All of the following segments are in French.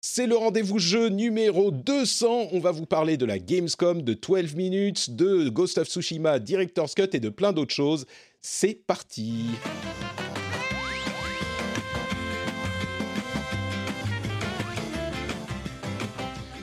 C'est le rendez-vous jeu numéro 200. On va vous parler de la Gamescom, de 12 minutes, de Ghost of Tsushima, Director's Cut et de plein d'autres choses. C'est parti.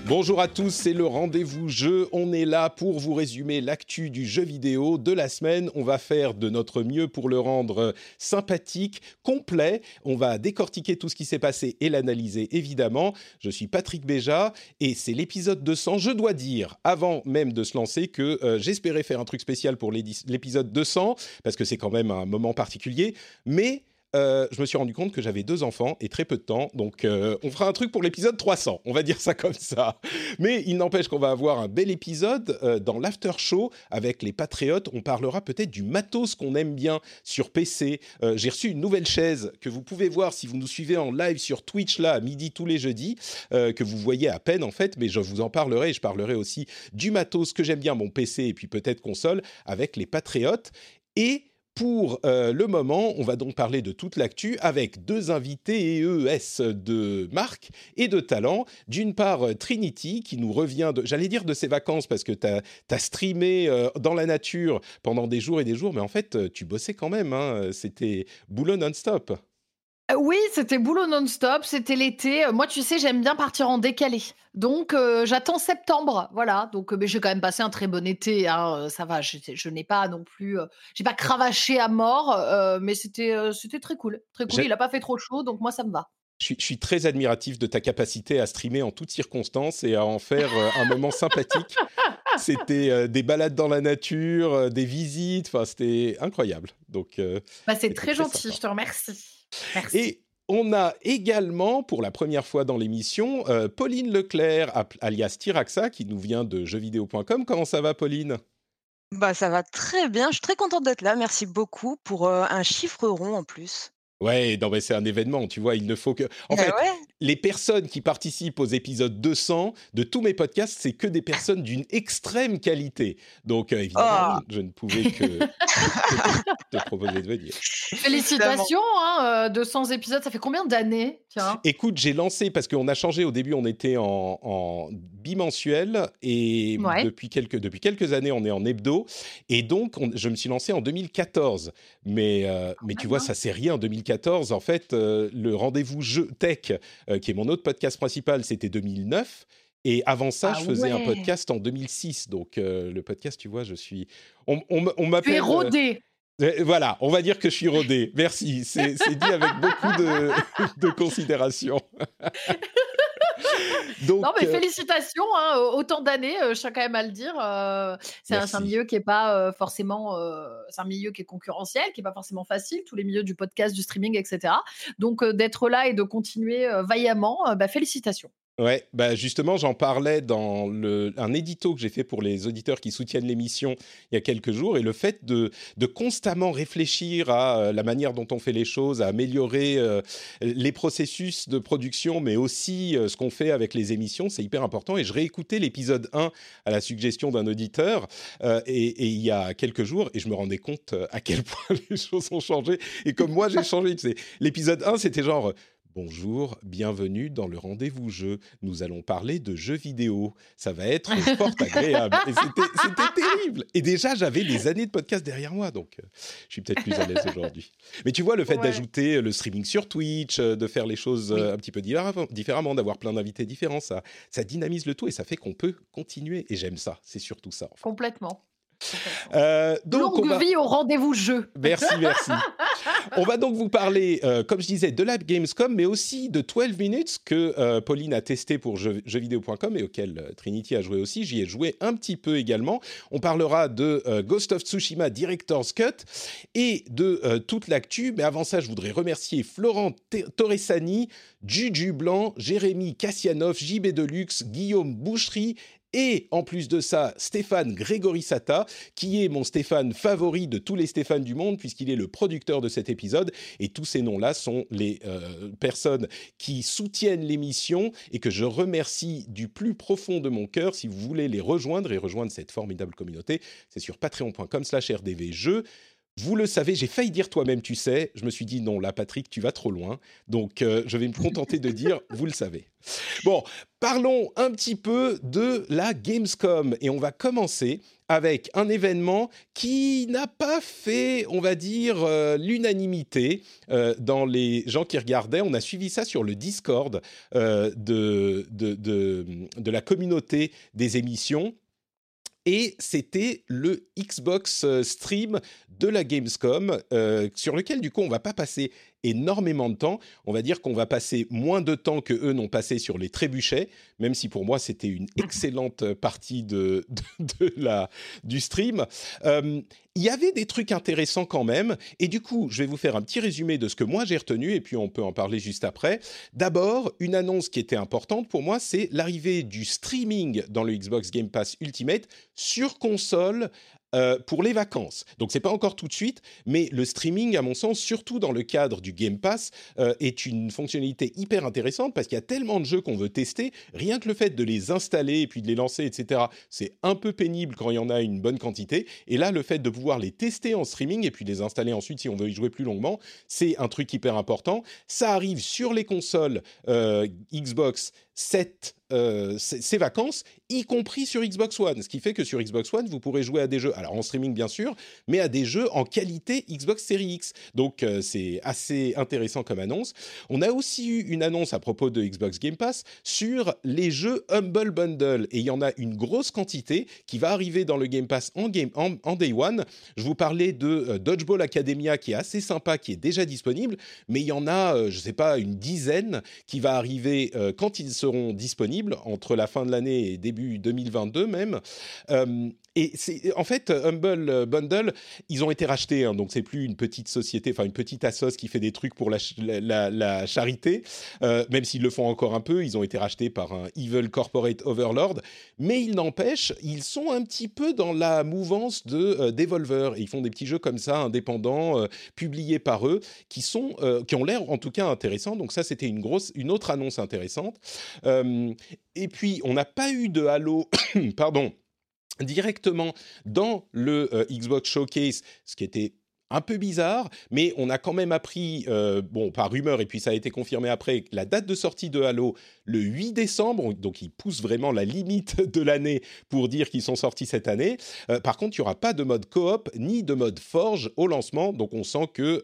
Bonjour à tous, c'est le rendez-vous jeu. On est là pour vous résumer l'actu du jeu vidéo de la semaine. On va faire de notre mieux pour le rendre sympathique, complet. On va décortiquer tout ce qui s'est passé et l'analyser évidemment. Je suis Patrick Béja et c'est l'épisode 200. Je dois dire, avant même de se lancer, que euh, j'espérais faire un truc spécial pour l'épisode 200 parce que c'est quand même un moment particulier. Mais euh, je me suis rendu compte que j'avais deux enfants et très peu de temps, donc euh, on fera un truc pour l'épisode 300, on va dire ça comme ça. Mais il n'empêche qu'on va avoir un bel épisode euh, dans l'after show avec les patriotes. On parlera peut-être du matos qu'on aime bien sur PC. J'ai reçu une nouvelle chaise que vous pouvez voir si vous nous suivez en live sur Twitch là à midi tous les jeudis, que vous voyez à peine en fait, mais je vous en parlerai. Je parlerai aussi du matos que j'aime bien, mon PC et puis peut-être console avec les patriotes et pour euh, le moment, on va donc parler de toute l'actu avec deux invités EES de marque et de talent? D'une part, euh, Trinity, qui nous revient, j'allais dire de ses vacances, parce que tu as, streamé euh, dans la nature pendant des jours et des jours, mais en fait, tu bossais quand même. hein. C'était boulot non-stop. Euh, Oui, c'était boulot non-stop, c'était l'été. Euh, Moi, tu sais, j'aime bien partir en décalé. Donc, euh, j'attends septembre. Voilà. Donc, mais j'ai quand même passé un très bon été. hein, Ça va. Je, je n'ai pas non plus. euh, j'ai pas cravaché à mort, mais c'était c'était très cool. Très cool. Il a pas fait trop chaud, donc moi, ça me va. Je suis, je suis très admiratif de ta capacité à streamer en toutes circonstances et à en faire un moment sympathique. C'était des balades dans la nature, des visites, enfin c'était incroyable. Donc Bah, c'est C'était très très gentil. sympa. Je te remercie. Merci. Et on a également, pour la première fois dans l'émission, euh, Pauline Leclerc, alias Tiraxa, qui nous vient de jeuxvideo.com. Comment ça va, Pauline? Bah, ça va très bien. Je suis très contente d'être là. Merci beaucoup pour euh, un chiffre rond en plus. Ouais, non, mais c'est un événement, tu vois, il ne faut que... En Bah fait, ouais. les personnes qui participent aux épisodes 200 de tous mes podcasts, c'est que des personnes d'une extrême qualité. Donc, euh, évidemment, Ah. oui, je ne pouvais que, te proposer de venir. Félicitations. Hein, euh, 200 épisodes, ça fait combien d'années. Écoute, j'ai lancé parce qu'on a changé. Au début, on était en, en bimensuel et Ouais. depuis quelques depuis quelques années, on est en hebdo. Et donc, on- je me suis lancé en 2014. Mais euh, mais tu même, vois, ça c'est rien. En 2014, en fait, euh, le rendez-vous jeu tech, euh, qui est mon autre podcast principal, c'était 2009. Et avant ça, Ah je faisais un podcast en 2006. Donc, euh, le podcast, tu vois, je suis. On, on, m- on Tu m'appelle. es rodé. Voilà, on va dire que je suis rodé. Merci. C'est c'est dit avec beaucoup de, de considération. Donc, Non, mais euh, félicitations, hein, autant d'années, euh, je tiens quand même à le dire. euh, c'est un, milieu qui est pas euh, forcément, euh, c'est un milieu qui est concurrentiel, qui est pas forcément facile, tous les milieux du podcast, du streaming, etc. Donc d'être là et de continuer vaillamment, bah, félicitations. Ouais, bah justement, j'en parlais dans un édito que j'ai fait pour les auditeurs qui soutiennent l'émission il y a quelques jours, et le fait de, constamment réfléchir à euh, la manière dont on fait les choses, à améliorer euh, les processus de production, mais aussi euh, ce qu'on fait avec les émissions, c'est hyper important. Et je réécoutais l'épisode 1 à la suggestion d'un auditeur, et, il y a quelques jours, et je me rendais compte à quel point les choses ont changé, et comme moi j'ai changé. L'épisode 1, c'était genre... Bonjour, bienvenue dans le rendez-vous jeu. Nous allons parler de jeux vidéo. Ça va être fort agréable. Et c'était terrible. Et déjà, j'avais des années de podcast derrière moi, donc euh, je suis peut-être plus à l'aise aujourd'hui. Mais tu vois, le fait Ouais. d'ajouter le streaming sur Twitch, euh, de faire les choses euh, un petit peu différem- différemment, d'avoir plein d'invités différents, ça, ça dynamise le tout et ça fait qu'on peut continuer. Et j'aime ça. C'est surtout ça. en fait. Complètement. Euh, donc, Longue on va... vie au rendez-vous jeu. Merci, merci. On va donc vous parler, euh, comme je disais, de la Gamescom, mais aussi de 12 Minutes que euh, Pauline a testé pour jeux, jeuxvideo.com et auquel Trinity a joué aussi. J'y ai joué un petit peu également. On parlera de Ghost of Tsushima Director's Cut et de toute l'actu. Mais avant ça, je voudrais remercier Florent Torresani, Juju Blanc, Jérémy Kassianov, JB Deluxe, Guillaume Boucherie et en plus de ça, Stéphane Grégorissata, qui est mon Stéphane favori de tous les Stéphane du monde, puisqu'il est le producteur de cet épisode. Et tous ces noms-là sont les euh, personnes qui soutiennent l'émission et que je remercie du plus profond de mon cœur. Si vous voulez les rejoindre et rejoindre cette formidable communauté, c'est sur patreon.com slash. Vous le savez, j'ai failli dire toi-même, tu sais. Je me suis dit non, là, Patrick, tu vas trop loin. Donc, euh, je vais me contenter de dire, vous le savez. Bon, parlons un petit peu de la Gamescom et on va commencer avec un événement qui n'a pas fait, on va dire, euh, l'unanimité euh, dans les gens qui regardaient. On a suivi ça sur le Discord de, de, de la communauté des émissions et c'était le Xbox euh, Stream de la Gamescom, euh, sur lequel du coup on va pas passer énormément de temps. On va dire qu'on va passer moins de temps que eux n'ont passé sur les trébuchets, même si pour moi c'était une excellente partie de, de, la, du stream. Euh, il y avait des trucs intéressants quand même, et du coup, je vais vous faire un petit résumé de ce que moi j'ai retenu, et puis on peut en parler juste après. D'abord, une annonce qui était importante pour moi, c'est l'arrivée du streaming dans le Xbox Game Pass Ultimate sur console euh, pour les vacances. Donc c'est pas encore tout de suite, mais le streaming, à mon sens, surtout dans le cadre du Game Pass, euh, est une fonctionnalité hyper intéressante parce qu'il y a tellement de jeux qu'on veut tester. Rien que le fait de les installer et puis de les lancer, etc., c'est un peu pénible quand il y en a une bonne quantité. Et là, le fait de pouvoir les tester en streaming et puis les installer ensuite si on veut y jouer plus longuement, c'est un truc hyper important. Ça arrive sur les consoles euh, Xbox 7 euh, ces vacances, y compris sur Xbox One. Ce qui fait que sur Xbox One, vous pourrez jouer à des jeux, alors en streaming bien sûr, mais à des jeux en qualité Xbox Series X. Donc euh, c'est assez intéressant comme annonce. On a aussi eu une annonce à propos de Xbox Game Pass sur les jeux Humble Bundle. Et il y en a une grosse quantité qui va arriver dans le Game Pass en, game, en, Day One. Je vous parlais de euh, Dodgeball Academia qui est assez sympa, qui est déjà disponible, mais il y en a, je ne sais pas, une dizaine qui va arriver quand ils seront disponibles entre la fin de l'année et début 2022 même. Euh, et en fait Humble Bundle, ils ont été rachetés, hein, donc c'est plus une petite société, enfin une petite assos qui fait des trucs pour la, la, charité, euh, même s'ils le font encore un peu. Ils ont été rachetés par un evil corporate overlord, mais il n'empêche, ils sont un petit peu dans la mouvance de euh, Devolver et ils font des petits jeux comme ça indépendants, publiés par eux, qui sont, qui ont l'air en tout cas intéressants. Donc ça, c'était une une autre annonce intéressante. Et puis, on n'a pas eu de Halo, pardon, directement dans le euh, Xbox Showcase, ce qui était un peu bizarre, mais on a quand même appris, euh, bon, par rumeur, et puis ça a été confirmé après, la date de sortie de Halo, le 8 décembre, donc ils poussent vraiment la limite de l'année pour dire qu'ils sont sortis cette année. Euh, par contre, il n'y aura pas de mode coop, ni de mode forge au lancement, donc on sent que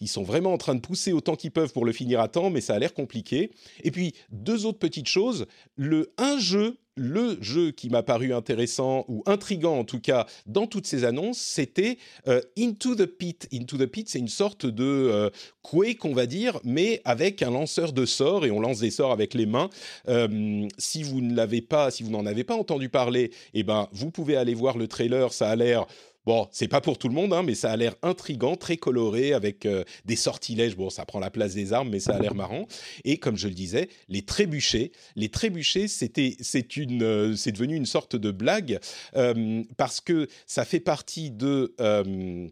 ils sont vraiment en train de pousser autant qu'ils peuvent pour le finir à temps, mais ça a l'air compliqué. Et puis, deux autres petites choses, le un jeu le jeu qui m'a paru intéressant ou intrigant en tout cas dans toutes ces annonces, c'était euh, Into the Pit. Into the Pit, c'est une sorte de euh, Quake, va dire, mais avec un lanceur de sorts et on lance des sorts avec les mains. Euh, si vous ne l'avez pas, si vous n'en avez pas entendu parler, eh ben vous pouvez aller voir le trailer. Ça a l'air Bon, c'est pas pour tout le monde, hein, mais ça a l'air intrigant, très coloré, avec euh, des sortilèges. Bon, ça prend la place des armes, mais ça a l'air marrant. Et comme je le disais, les trébuchets. Les trébuchets, c'était, c'est une, euh, c'est devenu une sorte de blague euh, parce que ça fait partie de. je,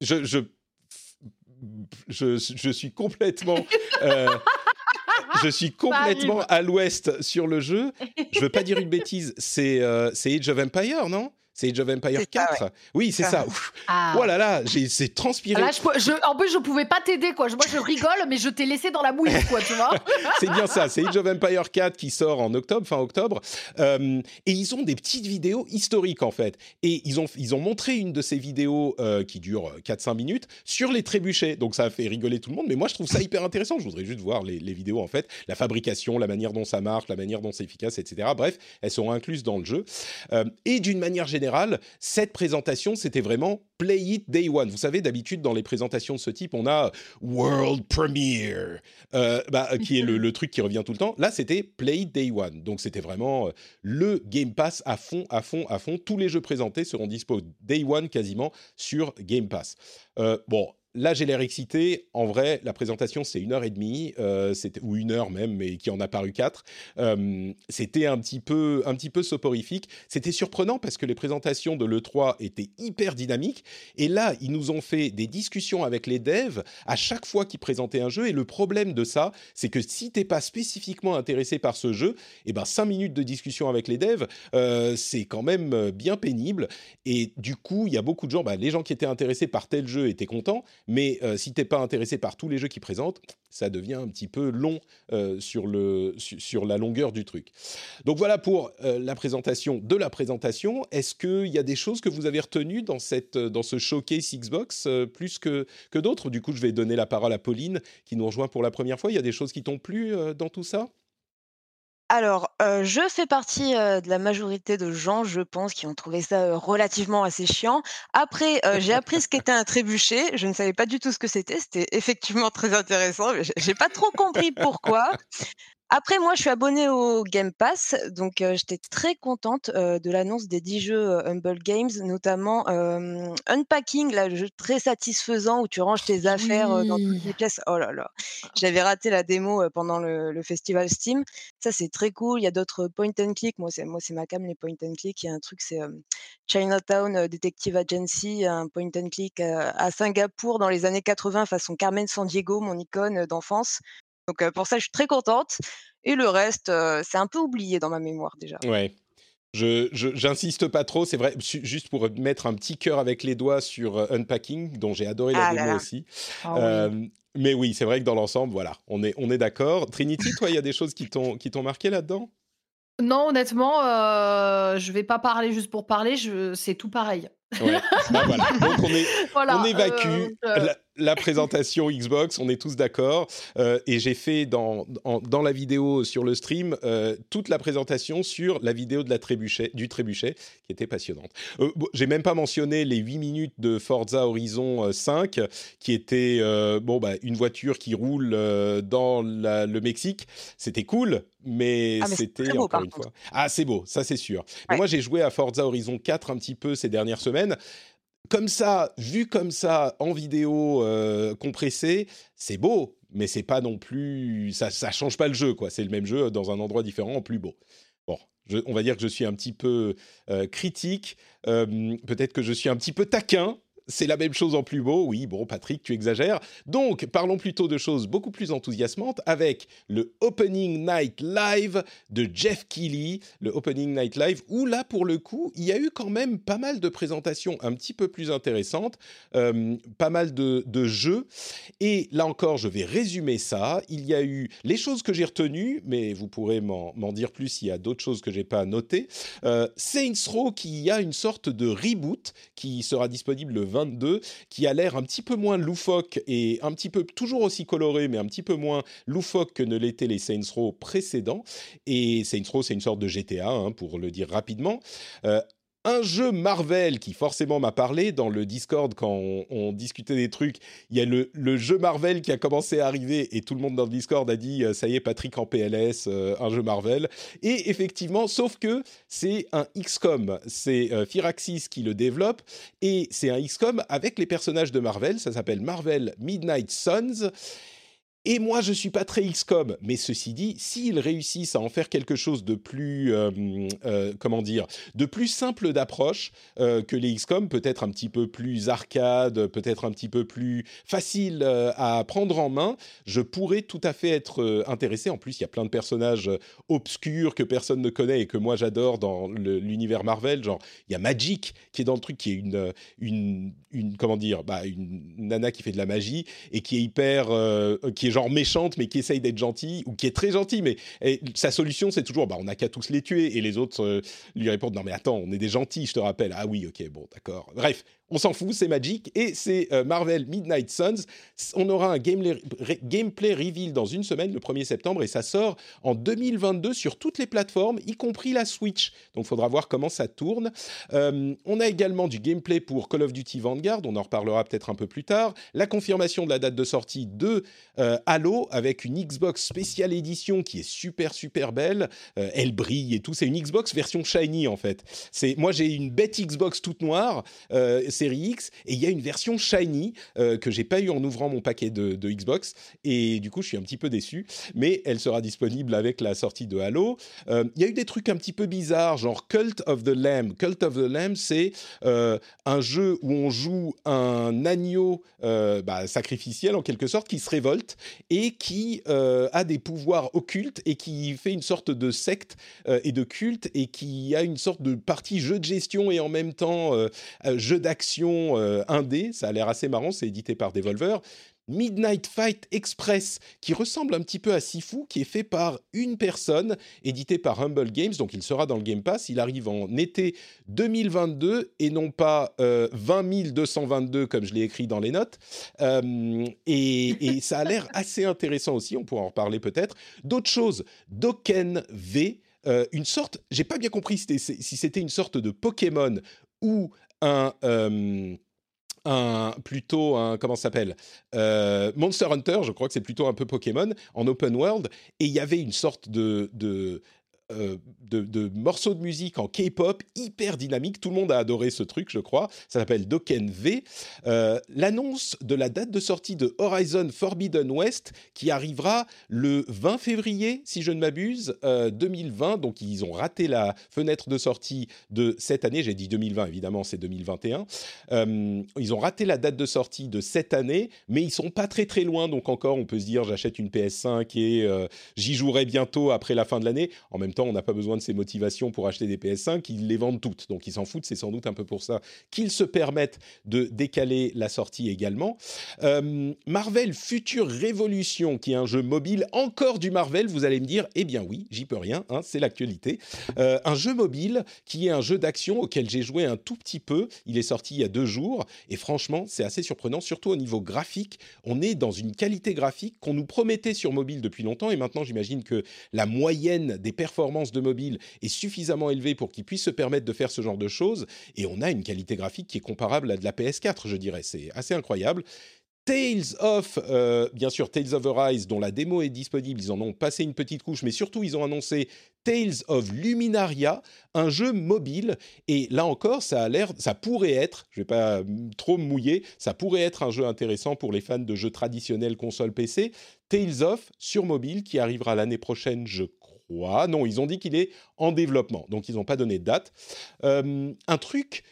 je, je, je, suis complètement je suis complètement à l'ouest sur le jeu. Je veux pas dire une bêtise, c'est euh, Age of Empire, non? C'est Age of Empire 4 Oui, c'est ça. Ah. Oh là là, c'est transpiré. Là, je, en plus, je pouvais pas t'aider, quoi. Moi, je rigole, mais je t'ai laissé dans la mouille, quoi, tu vois. c'est bien ça. C'est Age of Empire 4 qui sort en octobre, fin octobre. Euh, et ils ont des petites vidéos historiques, en fait. Et ils ont, ils ont montré une de ces vidéos euh, qui dure 4-5 minutes sur les trébuchets. Donc, ça a fait rigoler tout le monde. Mais moi, je trouve ça hyper intéressant. Je voudrais juste voir les, les vidéos, en fait. La fabrication, la manière dont ça marche, la manière dont c'est efficace, etc. Bref, elles seront incluses dans le jeu. Euh, et d'une manière générale, cette présentation, c'était vraiment Play It Day One. Vous savez, d'habitude, dans les présentations de ce type, on a World Premiere, euh, bah, qui est le, truc qui revient tout le temps. Là, c'était Play It Day One. Donc, c'était vraiment euh, le Game Pass à fond, à fond, à fond. Tous les jeux présentés seront dispo Day One quasiment sur Game Pass. Euh, bon, Là, j'ai l'air excité. En vrai, la présentation, c'est une heure et demie, euh, ou une heure même, mais qui en a paru quatre. Euh, c'était un petit peu, un petit peu soporifique. C'était surprenant parce que les présentations de l'E3 étaient hyper dynamiques. Et là, ils nous ont fait des discussions avec les devs à chaque fois qu'ils présentaient un jeu. Et le problème de ça, c'est que si t'es pas spécifiquement intéressé par ce jeu, et eh ben cinq minutes de discussion avec les devs, euh, c'est quand même bien pénible. Et du coup, il y a beaucoup de gens, bah, les gens qui étaient intéressés par tel jeu étaient contents mais euh, si t'es pas intéressé par tous les jeux qu'ils présentent, ça devient un petit peu long euh, sur, le, sur la longueur du truc. Donc voilà pour euh, la présentation de la présentation. Est-ce qu'il y a des choses que vous avez retenues dans, cette, dans ce showcase Xbox plus que, que d'autres? Du coup, je vais donner la parole à Pauline qui nous rejoint pour la première fois. Il y a des choses qui t'ont plu dans tout ça? Alors, je fais partie, de la majorité de gens, je pense, qui ont trouvé ça, relativement assez chiant. Après, j'ai appris ce qu'était un trébuchet. Je ne savais pas du tout ce que c'était. C'était effectivement très intéressant, mais j'ai pas trop compris pourquoi. Après, moi, je suis abonnée au Game Pass, donc j'étais très contente de l'annonce des 10 jeux Humble Games, notamment Unpacking, là, le jeu très satisfaisant où tu ranges tes affaires dans toutes les pièces. Oh là là, j'avais raté la démo pendant le, festival Steam. Ça, c'est très cool. Il y a d'autres point and click. Moi, c'est moi, c'est ma cam les point and click. Il y a un truc, c'est Chinatown Detective Agency, un point and click à Singapour dans les années 80, façon Carmen Sandiego, mon icône d'enfance. Donc pour ça, je suis très contente. Et le reste, c'est un peu oublié dans ma mémoire déjà. Ouais. Je, j'insiste pas trop, c'est vrai, juste pour mettre un petit cœur avec les doigts sur Unpacking, dont j'ai adoré la ah démo aussi. Ah mais oui, c'est vrai que dans l'ensemble, voilà, on est, on est d'accord. Trinity, toi, il y a des choses qui t'ont, qui t'ont marqué là-dedans? Non, honnêtement, euh, je vais pas parler juste pour parler, c'est tout pareil. Ouais. Bah, voilà. Donc on, est, on évacue la présentation Xbox, on est tous d'accord. Euh, et j'ai fait dans, dans la vidéo sur le stream euh, toute la présentation sur la vidéo de la trébuchet, du trébuchet, qui était passionnante. Euh, j'ai même pas mentionné les 8 minutes de Forza Horizon 5, qui était bon, bah, une voiture qui roule dans le Mexique. C'était cool, mais, ah, c'était encore une fois. Ah, c'est beau, ça c'est sûr. Mais moi, j'ai joué à Forza Horizon 4 un petit peu ces dernières semaines comme ça, vu comme ça en vidéo euh, compressée, c'est beau, mais c'est pas non plus, ça, change pas le jeu, quoi. C'est le même jeu dans un endroit différent, en plus beau. Bon, on va dire que je suis un petit peu euh, critique, euh, peut-être que je suis un petit peu taquin, c'est la même chose en plus beau. Oui, bon, Patrick, tu exagères. Donc, parlons plutôt de choses beaucoup plus enthousiasmantes avec le Opening Night Live de Jeff Keighley, le Opening Night Live, où là, pour le coup, il y a eu quand même pas mal de présentations un petit peu plus intéressantes, euh, pas mal de, jeux. Et là encore, je vais résumer ça. Il y a eu les choses que j'ai retenues, mais vous pourrez m'en dire plus s'il y a d'autres choses que j'ai pas notées. Euh, Saints Row, qui a une sorte de reboot qui sera disponible le 22 qui a l'air un petit peu moins loufoque et un petit peu toujours aussi coloré, mais un petit peu moins loufoque que ne l'étaient les Saints Row précédents. Et Saints Row, c'est une sorte de GTA, hein, pour le dire rapidement. Euh, un jeu Marvel qui forcément m'a parlé dans le Discord quand on, discutait des trucs. Il y a le, jeu Marvel qui a commencé à arriver et tout le monde dans le Discord a dit euh, ça y est Patrick en PLS, euh, un jeu Marvel. Et effectivement, sauf que c'est un XCOM, c'est euh, Firaxis qui le développe et c'est un XCOM avec les personnages de Marvel. Ça s'appelle Marvel Midnight Suns. Et moi, je suis pas très XCOM, mais ceci dit, s'ils réussissent à en faire quelque chose de plus, euh, euh, comment dire, de plus simple d'approche euh, que les XCOM, peut-être un petit peu plus arcade, peut-être un petit peu plus facile à prendre en main, je pourrais tout à fait être intéressé. En plus, il y a plein de personnages obscurs que personne ne connaît et que moi j'adore dans l'univers Marvel. Genre, il y a Magic qui est dans le truc, qui est une, une, une comment dire, bah, une nana qui fait de la magie et qui est hyper, qui est genre méchante mais qui essaye d'être gentille ou qui est très gentille mais sa solution c'est toujours bah on n'a qu'à tous les tuer et les autres euh, lui répondent non mais attends on est des gentils je te rappelle ah oui ok bon d'accord. Bref on s'en fout, c'est Magic et c'est euh, Marvel Midnight Suns. On aura un gameplay, reveal dans une semaine, le 1er septembre, et ça sort en 2022 sur toutes les plateformes, y compris la Switch. Donc, il faudra voir comment ça tourne. Euh, on a également du gameplay pour Call of Duty Vanguard, on en reparlera peut-être un peu plus tard. La confirmation de la date de sortie de euh, Halo avec une Xbox spéciale édition qui est super super belle. elle brille et tout. C'est une Xbox version shiny en fait. C'est moi j'ai une bête Xbox toute noire X et il y a une version shiny euh, que j'ai pas eu en ouvrant mon paquet de, Xbox. Et du coup je suis un petit peu déçu. Mais elle sera disponible avec la sortie de Halo. Euh, il y a eu des trucs un petit peu bizarres genre Cult of the Lamb. Cult of the Lamb c'est euh, un jeu où on joue un agneau bah, sacrificiel en quelque sorte qui se révolte et qui a des pouvoirs occultes et qui fait une sorte de secte et de culte et qui a une sorte de partie jeu de gestion et en même temps jeu d'action euh, indé, ça a l'air assez marrant, c'est édité par Devolver. Midnight Fight Express, qui ressemble un petit peu à Sifu, qui est fait par une personne, édité par Humble Games, donc il sera dans le Game Pass. Il arrive en été 2022 et non pas euh, 20 222 comme je l'ai écrit dans les notes. Euh, et, ça a l'air assez intéressant aussi, on pourra en reparler peut-être. D'autres choses, Doken V. Euh, une sorte, j'ai pas bien compris si c'était une sorte de Pokémon ou un, un plutôt un comment s'appelle Monster Hunter, je crois que c'est plutôt un peu Pokémon en open world, et il y avait une sorte de euh, de, morceaux de musique en K-pop hyper dynamique. Tout le monde a adoré ce truc, je crois. Ça s'appelle Doken V. Euh, l'annonce de la date de sortie de Horizon Forbidden West qui arrivera le 20 février, si je ne m'abuse, 2020. Euh, Donc ils ont raté la fenêtre de sortie de cette année. J'ai dit 2020, évidemment, c'est 2021. ils ont raté la date de sortie de cette année, mais ils sont pas très très loin. Donc encore, on peut se dire, j'achète une PS5 et j'y jouerai bientôt après la fin de l'année. En même temps, on n'a pas besoin de ces motivations pour acheter des PS5, ils les vendent toutes. Donc ils s'en foutent, c'est sans doute un peu pour ça qu'ils se permettent de décaler la sortie également. Euh, Marvel Future Révolution, qui est un jeu mobile, encore du Marvel, vous allez me dire, eh bien oui, j'y peux rien, hein, c'est l'actualité. Euh, un jeu mobile qui est un jeu d'action auquel j'ai joué un tout petit peu, il est sorti il y a deux jours, et franchement, c'est assez surprenant, surtout au niveau graphique. On est dans une qualité graphique qu'on nous promettait sur mobile depuis longtemps, et maintenant j'imagine que la moyenne des performances de mobile est suffisamment élevée pour qu'ils puissent se permettre de faire ce genre de choses. Et on a une qualité graphique qui est comparable à de la PS4, je dirais. C'est assez incroyable. Tales of, euh, bien sûr, Tales of Arise, dont la démo est disponible, ils en ont passé une petite couche, mais surtout ils ont annoncé Tales of Luminaria, un jeu mobile. Et là encore, ça a l'air, ça pourrait être, je vais pas trop me mouiller, ça pourrait être un jeu intéressant pour les fans de jeux traditionnels console PC. Tales of sur mobile qui arrivera l'année prochaine, je non, ils ont dit qu'il est en développement, donc ils n'ont pas donné de date. Euh, un truc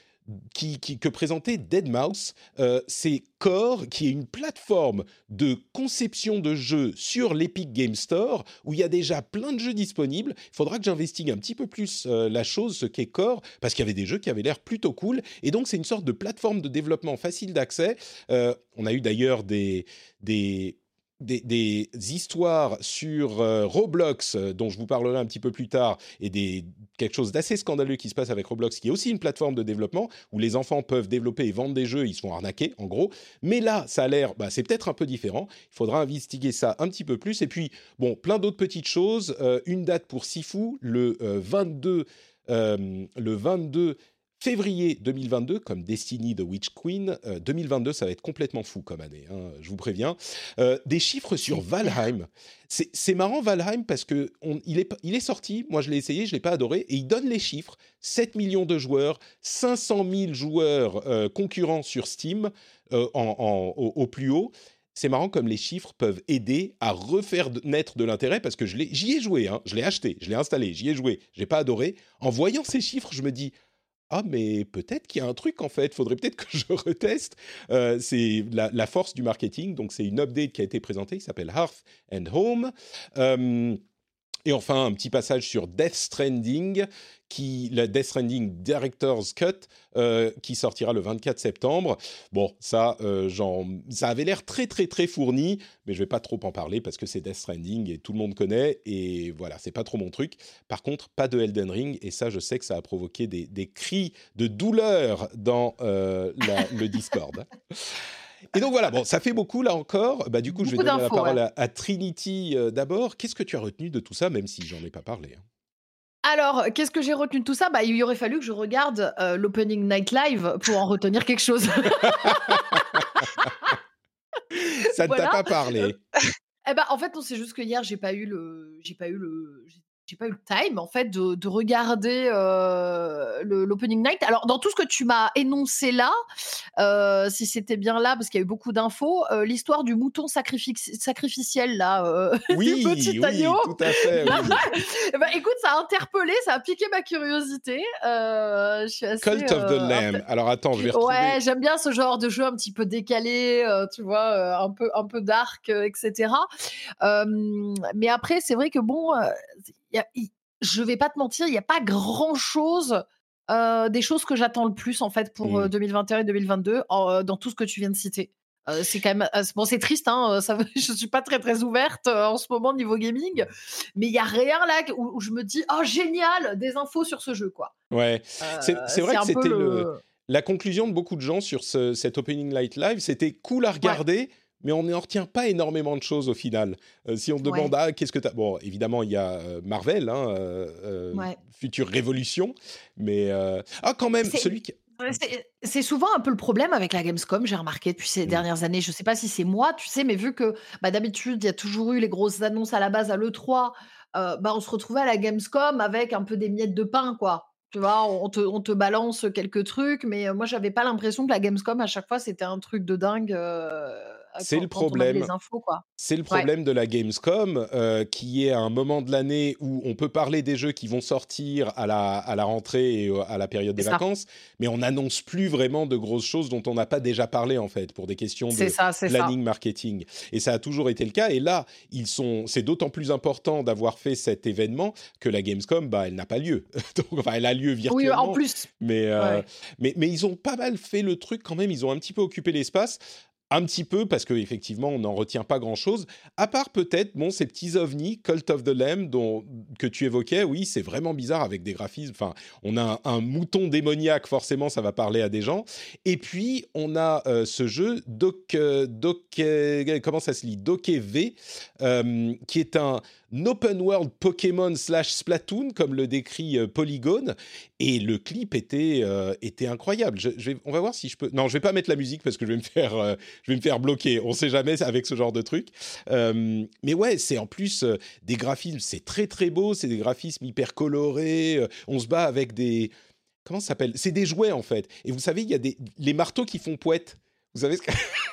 qui, que présentait Deadmau5, euh, c'est Core, qui est une plateforme de conception de jeux sur l'Epic Game Store, où il y a déjà plein de jeux disponibles. Il faudra que j'investigue un petit peu plus euh, la chose, ce qu'est Core, parce qu'il y avait des jeux qui avaient l'air plutôt cool. Et donc, c'est une sorte de plateforme de développement facile d'accès. on a eu d'ailleurs des, des des, histoires sur euh, Roblox, euh, dont je vous parlerai un petit peu plus tard, et des, quelque chose d'assez scandaleux qui se passe avec Roblox, qui est aussi une plateforme de développement où les enfants peuvent développer et vendre des jeux, ils se font arnaquer, en gros. Mais là, ça a l'air, bah, c'est peut-être un peu différent. Il faudra investiguer ça un petit peu plus. Et puis, bon, plein d'autres petites choses. Euh, une date pour Sifu, le 22 le 22 Février 2022, comme Destiny de Witch Queen, 2022, euh, ça va être complètement fou comme année, hein, je vous préviens. Euh, des chiffres sur Valheim. C'est marrant Valheim parce que il, est, il est sorti, moi je l'ai essayé, je l'ai pas adoré, et il donne les chiffres 7 millions de joueurs, 500 000 joueurs euh, concurrents sur Steam en, au, plus haut c'est marrant comme les chiffres peuvent aider à refaire naître de l'intérêt parce que j'y ai, joué, hein, je l'ai acheté, je l'ai installé, j'y ai joué, j'ai pas adoré. En voyant ces chiffres, je me dis ah mais peut-être qu'il y a un truc en fait, faudrait peut-être que je reteste. Euh, c'est la, force du marketing, donc c'est une update qui a été présentée, qui s'appelle Hearth and Home. Euh, et enfin, un petit passage sur Death Stranding, qui, la Death Stranding Director's Cut, euh, qui sortira le 24 septembre. Bon, ça, euh, ça avait l'air très, très, très fourni, mais je vais pas trop en parler parce que c'est Death Stranding et tout le monde connaît, et voilà, c'est pas trop mon truc. Par contre, pas de Elden Ring, et ça, je sais que ça a provoqué des, des cris de douleur dans euh, le Discord. Et donc voilà, bon, ça fait beaucoup là encore. Bah, du coup, je vais donner la parole à, Trinity euh, d'abord. Qu'est-ce que tu as retenu de tout ça, même si j'en ai pas parlé hein? Alors, qu'est-ce que j'ai retenu de tout ça? Bah, Il aurait fallu que je regarde euh, l'Opening Night Live pour en retenir quelque chose. ça ne t'a pas parlé. Eh ben, en fait, c'est juste que hier, j'ai pas eu le, j'ai pas eu le, j'ai pas eu le time en fait de, de regarder euh, l'opening night. Alors dans tout ce que tu m'as énoncé là, euh, si c'était bien là parce qu'il y a eu beaucoup d'infos, euh, l'histoire du mouton sacrificiel là, euh, oui, du petit oui, tout à fait. bah, écoute, ça a interpellé, ça a piqué ma curiosité. je suis assez, Cult of the Lamb. Alors attends, je vais retrouver. Ouais, j'aime bien ce genre de jeu un petit peu décalé, tu vois, un peu un peu dark, etc. mais après, c'est vrai que bon y a, je vais pas te mentir, il n'y a pas grand chose. des choses que j'attends le plus en fait pour 2021 mmh. et 2022 dans tout ce que tu viens de citer. c'est quand même bon, c'est triste. Hein, ça, je suis pas très très ouverte en ce moment niveau gaming, mais il y a rien là où, je me dis oh génial des infos sur ce jeu quoi. Ouais, c'est vrai que c'était la conclusion de beaucoup de gens sur ce, cet Opening Light Live. C'était cool à regarder mais on n'en retient pas énormément de choses au final. Euh, si on demande, ah, qu'est-ce que tu as. Bon, évidemment, il y a euh, Marvel, hein, euh, future révolution, mais. Ah, quand même, celui qui. C'est souvent un peu le problème avec la Gamescom, j'ai remarqué depuis ces mmh. dernières années. Je ne sais pas si c'est moi, tu sais, mais vu que bah, d'habitude, il y a toujours eu les grosses annonces à la base à l'E3, bah, on se retrouvait à la Gamescom avec un peu des miettes de pain, quoi. Tu vois, on te, on te balance quelques trucs, mais moi, j'avais pas l'impression que la Gamescom, à chaque fois, c'était un truc de dingue c'est le problème. C'est le problème de la Gamescom, euh, qui est un moment de l'année où on peut parler des jeux qui vont sortir à la, à la rentrée et à la période des vacances, mais on n'annonce plus vraiment de grosses choses dont on n'a pas déjà parlé en fait pour des questions de planning marketing. Et ça a toujours été le cas. Et là, ils sont. C'est d'autant plus important d'avoir fait cet événement que la Gamescom, bah, elle n'a pas lieu. Donc, enfin, elle a lieu virtuellement. Oui, en plus. Mais, euh, mais, mais ils ont pas mal fait le truc quand même. Ils ont un petit peu occupé l'espace un petit peu parce qu'effectivement on n'en retient pas grand chose à part peut-être bon ces petits ovnis Cult of the Lamb dont que tu évoquais oui c'est vraiment bizarre avec des graphismes enfin on a un, mouton démoniaque forcément ça va parler à des gens et puis on a euh, ce jeu Doc, euh, Doc euh, comment ça se lit? Doke V qui est un open world Pokémon slash Splatoon, comme le décrit Polygone, et le clip était, était incroyable. Je, vais, on va voir si je peux. Non, je vais pas mettre la musique parce que je vais me faire, je vais me faire bloquer. On sait jamais avec ce genre de truc. mais ouais, c'est en plus des graphismes, c'est très très beau, c'est des graphismes hyper colorés. on se bat avec des. Comment ça s'appelle? C'est des jouets en fait. Et vous savez, il y a des les marteaux qui font poète. Vous savez ce que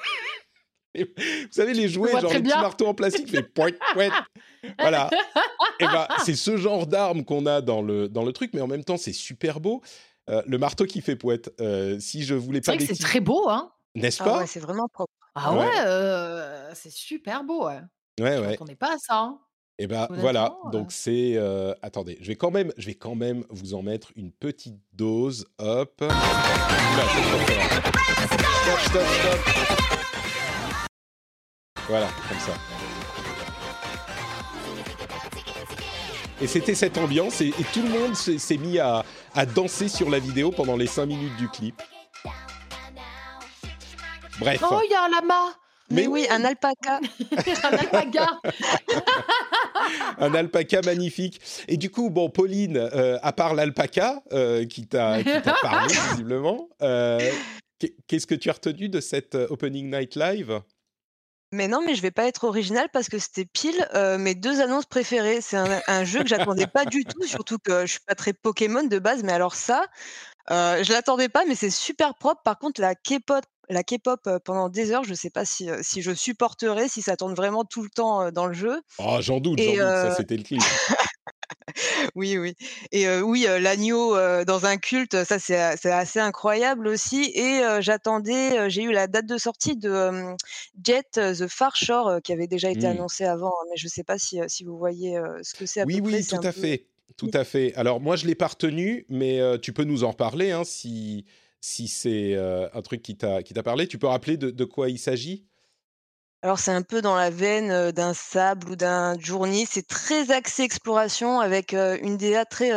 vous savez, les jouets, genre les petits marteaux en plastique, fait point, point. Voilà. Et ben, c'est ce genre d'arme qu'on a dans le, dans le truc, mais en même temps, c'est super beau. Euh, le marteau qui fait poète. Euh, si je voulais pas. C'est très beau, hein. N'est-ce ah pas? C'est vraiment propre. Ah ouais, euh, c'est super beau, ouais. Ouais, ouais. On n'est pas à ça. Hein. Et eh ben voilà, donc c'est. attendez, je vais quand même, je vais quand même vous en mettre une petite dose. Hop. stop, stop, stop. Voilà, comme ça. Et c'était cette ambiance, et, tout le monde s'est mis à, danser sur la vidéo pendant les 5 minutes du clip. Bref. Oh, il y a un lama mais, oui, un alpaca. un alpaca. un alpaca magnifique. Et du coup, bon, Pauline, euh, à part l'alpaca euh, qui t'a parlé visiblement, euh, qu'est-ce que tu as retenu de cette Opening Night Live? Mais non, mais je vais pas être original parce que c'était pile, mes deux annonces préférées. C'est un jeu que j'attendais pas du tout, surtout que je suis pas très Pokémon de base, mais alors ça, euh, je l'attendais pas, mais c'est super propre. Par contre, la K-pop la K-pop, pendant des heures, je sais pas si, si je supporterais, si ça tourne vraiment tout le temps, dans le jeu Ah, j'en doute, j'en doute, ça c'était le clip. Oui, oui et oui, l'agneau, dans un culte, ça c'est assez incroyable aussi et j'attendais, j'ai eu la date de sortie de, Jet: The Far Shore, qui avait déjà été Mmh. annoncé avant, hein, mais je sais pas si, si vous voyez, ce que c'est à Oui, peu oui, tout à peu fait, tout à fait. Alors moi, je l'ai pas retenu, mais tu peux nous en reparler, hein, si si c'est, heu, un truc qui t'a qui t'a parlé. Tu peux rappeler de de quoi il s'agit? Alors c'est un peu dans la veine, heu, d'un Sable ou d'un Journey. C'est très axé exploration avec, heu, une DA très,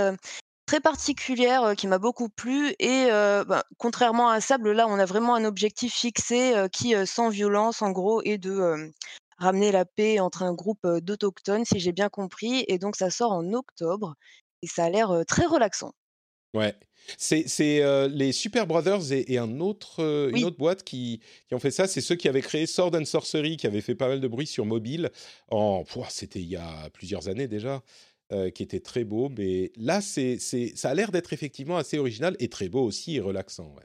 très particulière, qui m'a beaucoup plu et ben, contrairement à Sable, là, on a vraiment un objectif fixé, qui, sans violence en gros est de, ramener la paix entre un groupe, d'autochtones, si j'ai bien compris et donc ça sort en octobre et ça a l'air, très relaxant. Ouais, c'est heu, les Super Brothers et et un autre, heu, une autre boîte qui qui ont fait ça. C'est ceux qui avaient créé Sword and Sorcery, qui avait fait pas mal de bruit sur mobile en c'était il y a plusieurs années déjà, heu, qui était très beau. Mais là, c'est ça a l'air d'être effectivement assez original et très beau aussi et relaxant, ouais.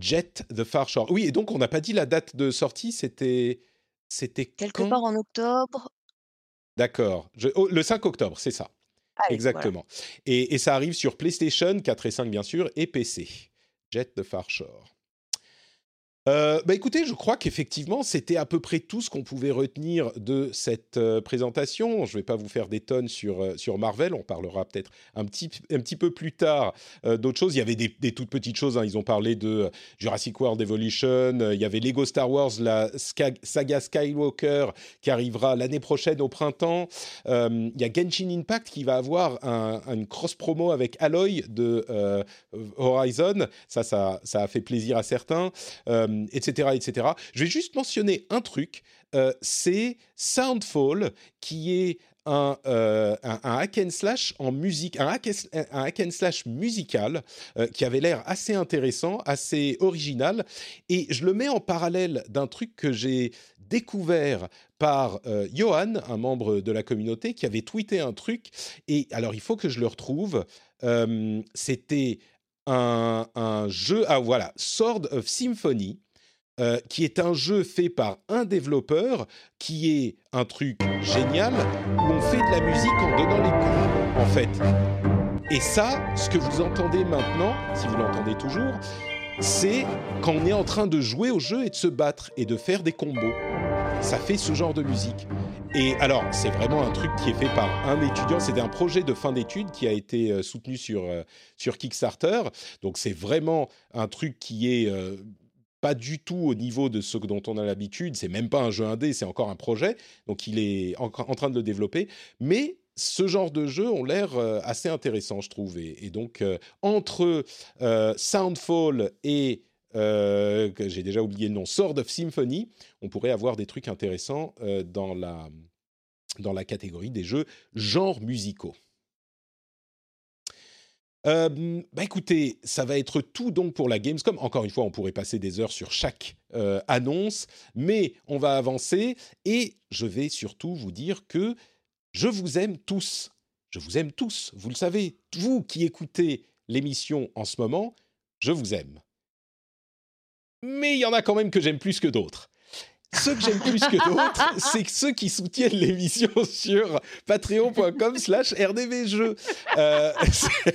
Jet: The Far Shore. Oui et donc on n'a pas dit la date de sortie, c'était c'était Quelque quand? part en octobre. D'accord, oh, le 5 octobre, c'est ça. Allez, voilà. Exactement et et ça arrive sur PlayStation 4 et 5 bien sûr et PC. Jet: The Far Heu, bah, écoutez, je crois qu'effectivement, c'était à peu près tout ce qu'on pouvait retenir de cette, heu, présentation. Je vais pas vous faire des tonnes sur, heu, sur Marvel, on parlera peut-être un petit un petit peu plus tard, d'autres choses. Il y avait des toutes petites choses, hein, ils ont parlé de, Jurassic World Evolution, il y avait Lego Star Wars, la saga Skywalker qui arrivera l'année prochaine au printemps. Il y a Genshin Impact qui va avoir un une cross promo avec Aloy de, Horizon. Ça ça ça a fait plaisir à certains, et cetera et cetera. Je vais juste mentionner un truc, heu, c'est Soundfall qui est un, heu, un un hack and slash en musique, un hack un hack and slash musical, qui avait l'air assez intéressant, assez original. Et je le mets en parallèle d'un truc que j'ai découvert par, Yoann, un membre de la communauté qui avait tweeté un truc. Et alors il faut que je le retrouve, c'était un jeu ah voilà, Sword of Symphony, heu, qui est un jeu fait par un développeur, qui est un truc génial, où on fait de la musique en donnant les coups, en fait et ça, ce que vous entendez maintenant, si vous l'entendez toujours, c'est quand on est en train de jouer au jeu et de se battre et de faire des combos. Ça fait ce genre de musique et alors, c'est vraiment un truc qui est fait par un étudiant. C'était un projet de fin d'études qui a été, heu, soutenu sur, heu, sur Kickstarter. Donc c'est vraiment un truc qui est, pas du tout au niveau de ce dont on a l'habitude. C'est même pas un jeu indé, c'est encore un projet. Donc il est en train de le développer. Mais ce genre de jeux ont l'air, heu, assez intéressants, je trouve et donc, heu, entre, heu, Soundfall et j'ai déjà oublié le nom, Sword of Symphony, on pourrait avoir des trucs intéressants, dans la dans la catégorie des jeux genres musicaux. Hem, bah, écoutez, ça va être tout donc pour la Gamescom. Encore une fois, on pourrait passer des heures sur chaque, heu, annonce, mais on va avancer et je vais surtout vous dire que je vous aime tous. Je vous aime tous, vous le savez. Vous qui écoutez l'émission en ce moment, je vous aime. Mais il y en a quand même que j'aime plus que d'autres. Ceux que j'aime plus que d'autres, c'est ceux qui soutiennent l'émission sur patreon.com/rdvjeux. Heu, c'est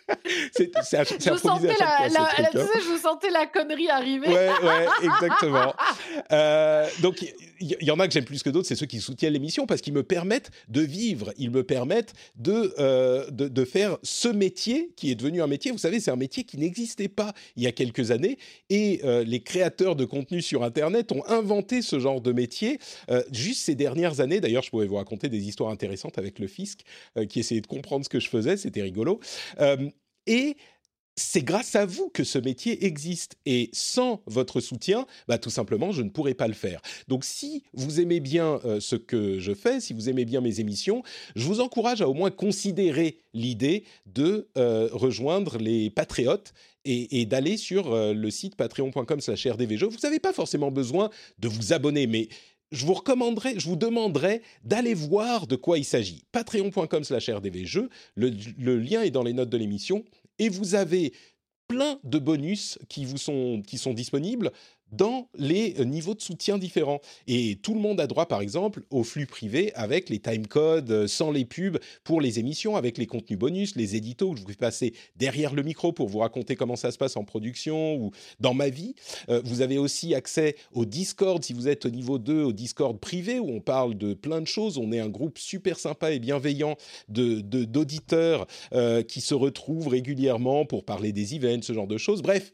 c'est c'est Je sentais la la truc, hein. je sentais la connerie arriver. Ouais, ouais, exactement. Heu, donc il y en a que j'aime plus que d'autres, c'est ceux qui soutiennent l'émission parce qu'ils me permettent de vivre, ils me permettent de, heu, de de faire ce métier qui est devenu un métier. Vous savez, c'est un métier qui n'existait pas il y a quelques années et heu, les créateurs de contenu sur internet ont inventé ce genre de métier, juste ces dernières années. D'ailleurs, je pourrais vous raconter des histoires intéressantes avec le fisc, qui essayait de comprendre ce que je faisais, c'était rigolo. Et c'est grâce à vous que ce métier existe et sans votre soutien, bah, tout simplement, je ne pourrais pas le faire. Donc si vous aimez bien, heu, ce que je fais, si vous aimez bien mes émissions, je vous encourage à au moins considérer l'idée de, heu, rejoindre les patriotes et d'aller sur, heu, le site patreon.com/rdvjeux. Vous n'avez pas forcément besoin de vous abonner, mais je vous recommanderais, je vous demanderais d'aller voir de quoi il s'agit. Patreon.com/rdvjeux, le le lien est dans les notes de l'émission et vous avez plein de bonus qui vous sont qui sont disponibles dans les euh, niveaux de soutien différents. Et tout le monde a droit, par exemple, au flux privé avec les timecodes, euh, sans les pubs pour les émissions, avec les contenus bonus, les éditos que je vous passer derrière le micro pour vous raconter comment ça se passe en production ou dans ma vie. Euh, vous avez aussi accès au Discord si vous êtes au niveau 2, au Discord privé où on parle de plein de choses. On est un groupe super sympa et bienveillant de, d'auditeurs qui se retrouvent régulièrement pour parler des events, ce genre de choses. Bref,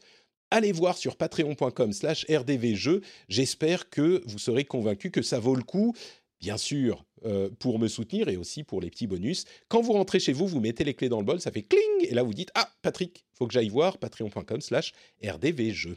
allez voir sur patreon.com slash rdvjeux. J'espère que vous serez convaincus que ça vaut le coup, bien sûr, euh, pour me soutenir et aussi pour les petits bonus. Quand vous rentrez chez vous, vous mettez les clés dans le bol, ça fait cling, et là vous dites, ah, Patrick, faut que j'aille voir patreon.com slash rdvjeux.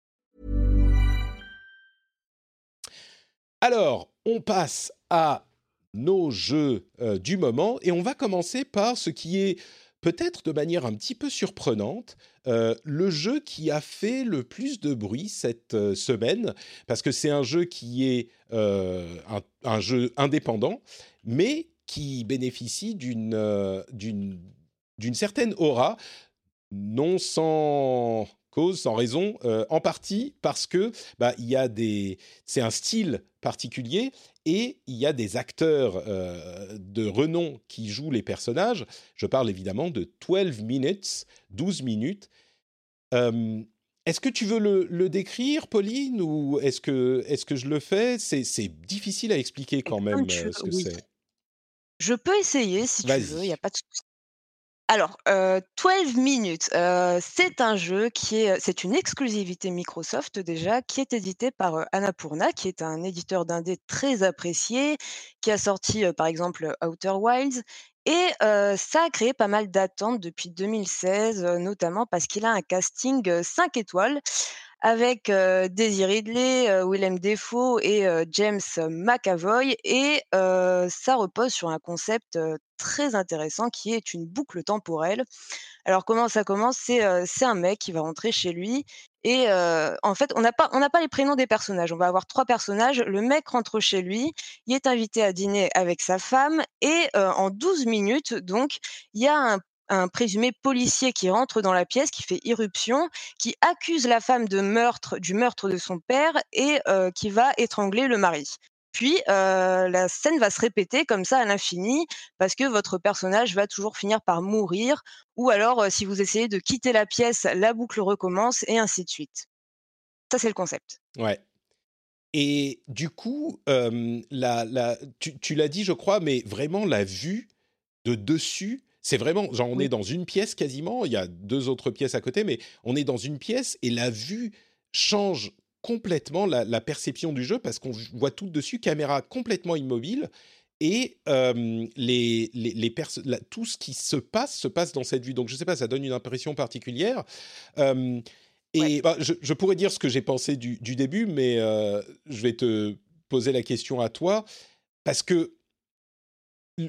Alors, on passe à nos jeux euh, du moment et on va commencer par ce qui est peut-être de manière un petit peu surprenante, euh, le jeu qui a fait le plus de bruit cette euh, semaine, parce que c'est un jeu qui est un, jeu indépendant, mais qui bénéficie d'une d'une d'une certaine aura, non sans cause, sans raison, euh, en partie parce que bah il y a des, c'est un style particulier et il y a des acteurs euh, de renom qui jouent les personnages. Je parle évidemment de 12 minutes, 12 minutes. Euh, est-ce que tu veux le, le décrire, Pauline, ou est-ce que, est que je le fais? C'est, c'est difficile à expliquer quand même tu euh, ce que oui. c'est. Je peux essayer si tu veux, il n'y a pas de souci. Alors, heu, 12 minutes, heu, c'est un jeu qui est, une exclusivité Microsoft déjà, qui est édité par, heu, Annapurna, qui est un éditeur d'indé très apprécié, qui a sorti, heu, par exemple, Outer Wilds et ça a créé pas mal d'attentes depuis 2016, heu, notamment parce qu'il a un casting, heu, 5 étoiles avec, Daisy Ridley, Willem Dafoe et James McAvoy et ça repose sur un concept, très intéressant qui est une boucle temporelle. Alors comment ça commence? C'est, un mec qui va rentrer chez lui et en fait, on n'a pas les prénoms des personnages. On va avoir 3 personnages. Le mec rentre chez lui, il est invité à dîner avec sa femme et en 12 minutes donc, il y a un un présumé policier qui rentre dans la pièce, qui fait irruption, qui accuse la femme de meurtre du meurtre de son père et heu, qui va étrangler le mari. Puis, heu, la scène va se répéter comme ça à l'infini parce que votre personnage va toujours finir par mourir ou alors, heu, si vous essayez de quitter la pièce, la boucle recommence et ainsi de suite. Ça, c'est le concept. Ouais. Et du coup, euh, tu l'as dit, je crois, mais vraiment la vue de dessus, c'est vraiment, genre, on Oui. est dans une pièce quasiment. Il y a deux autres pièces à côté, mais on est dans une pièce et la vue change complètement la, la perception du jeu parce qu'on voit tout dessus, caméra complètement immobile. Et euh, les, les, les la- tout ce qui se passe se passe dans cette vue. Donc, je ne sais pas, ça donne une impression particulière. Euh, et Ouais. bah, je, je pourrais dire ce que j'ai pensé du, du début, mais euh, je vais te poser la question à toi parce que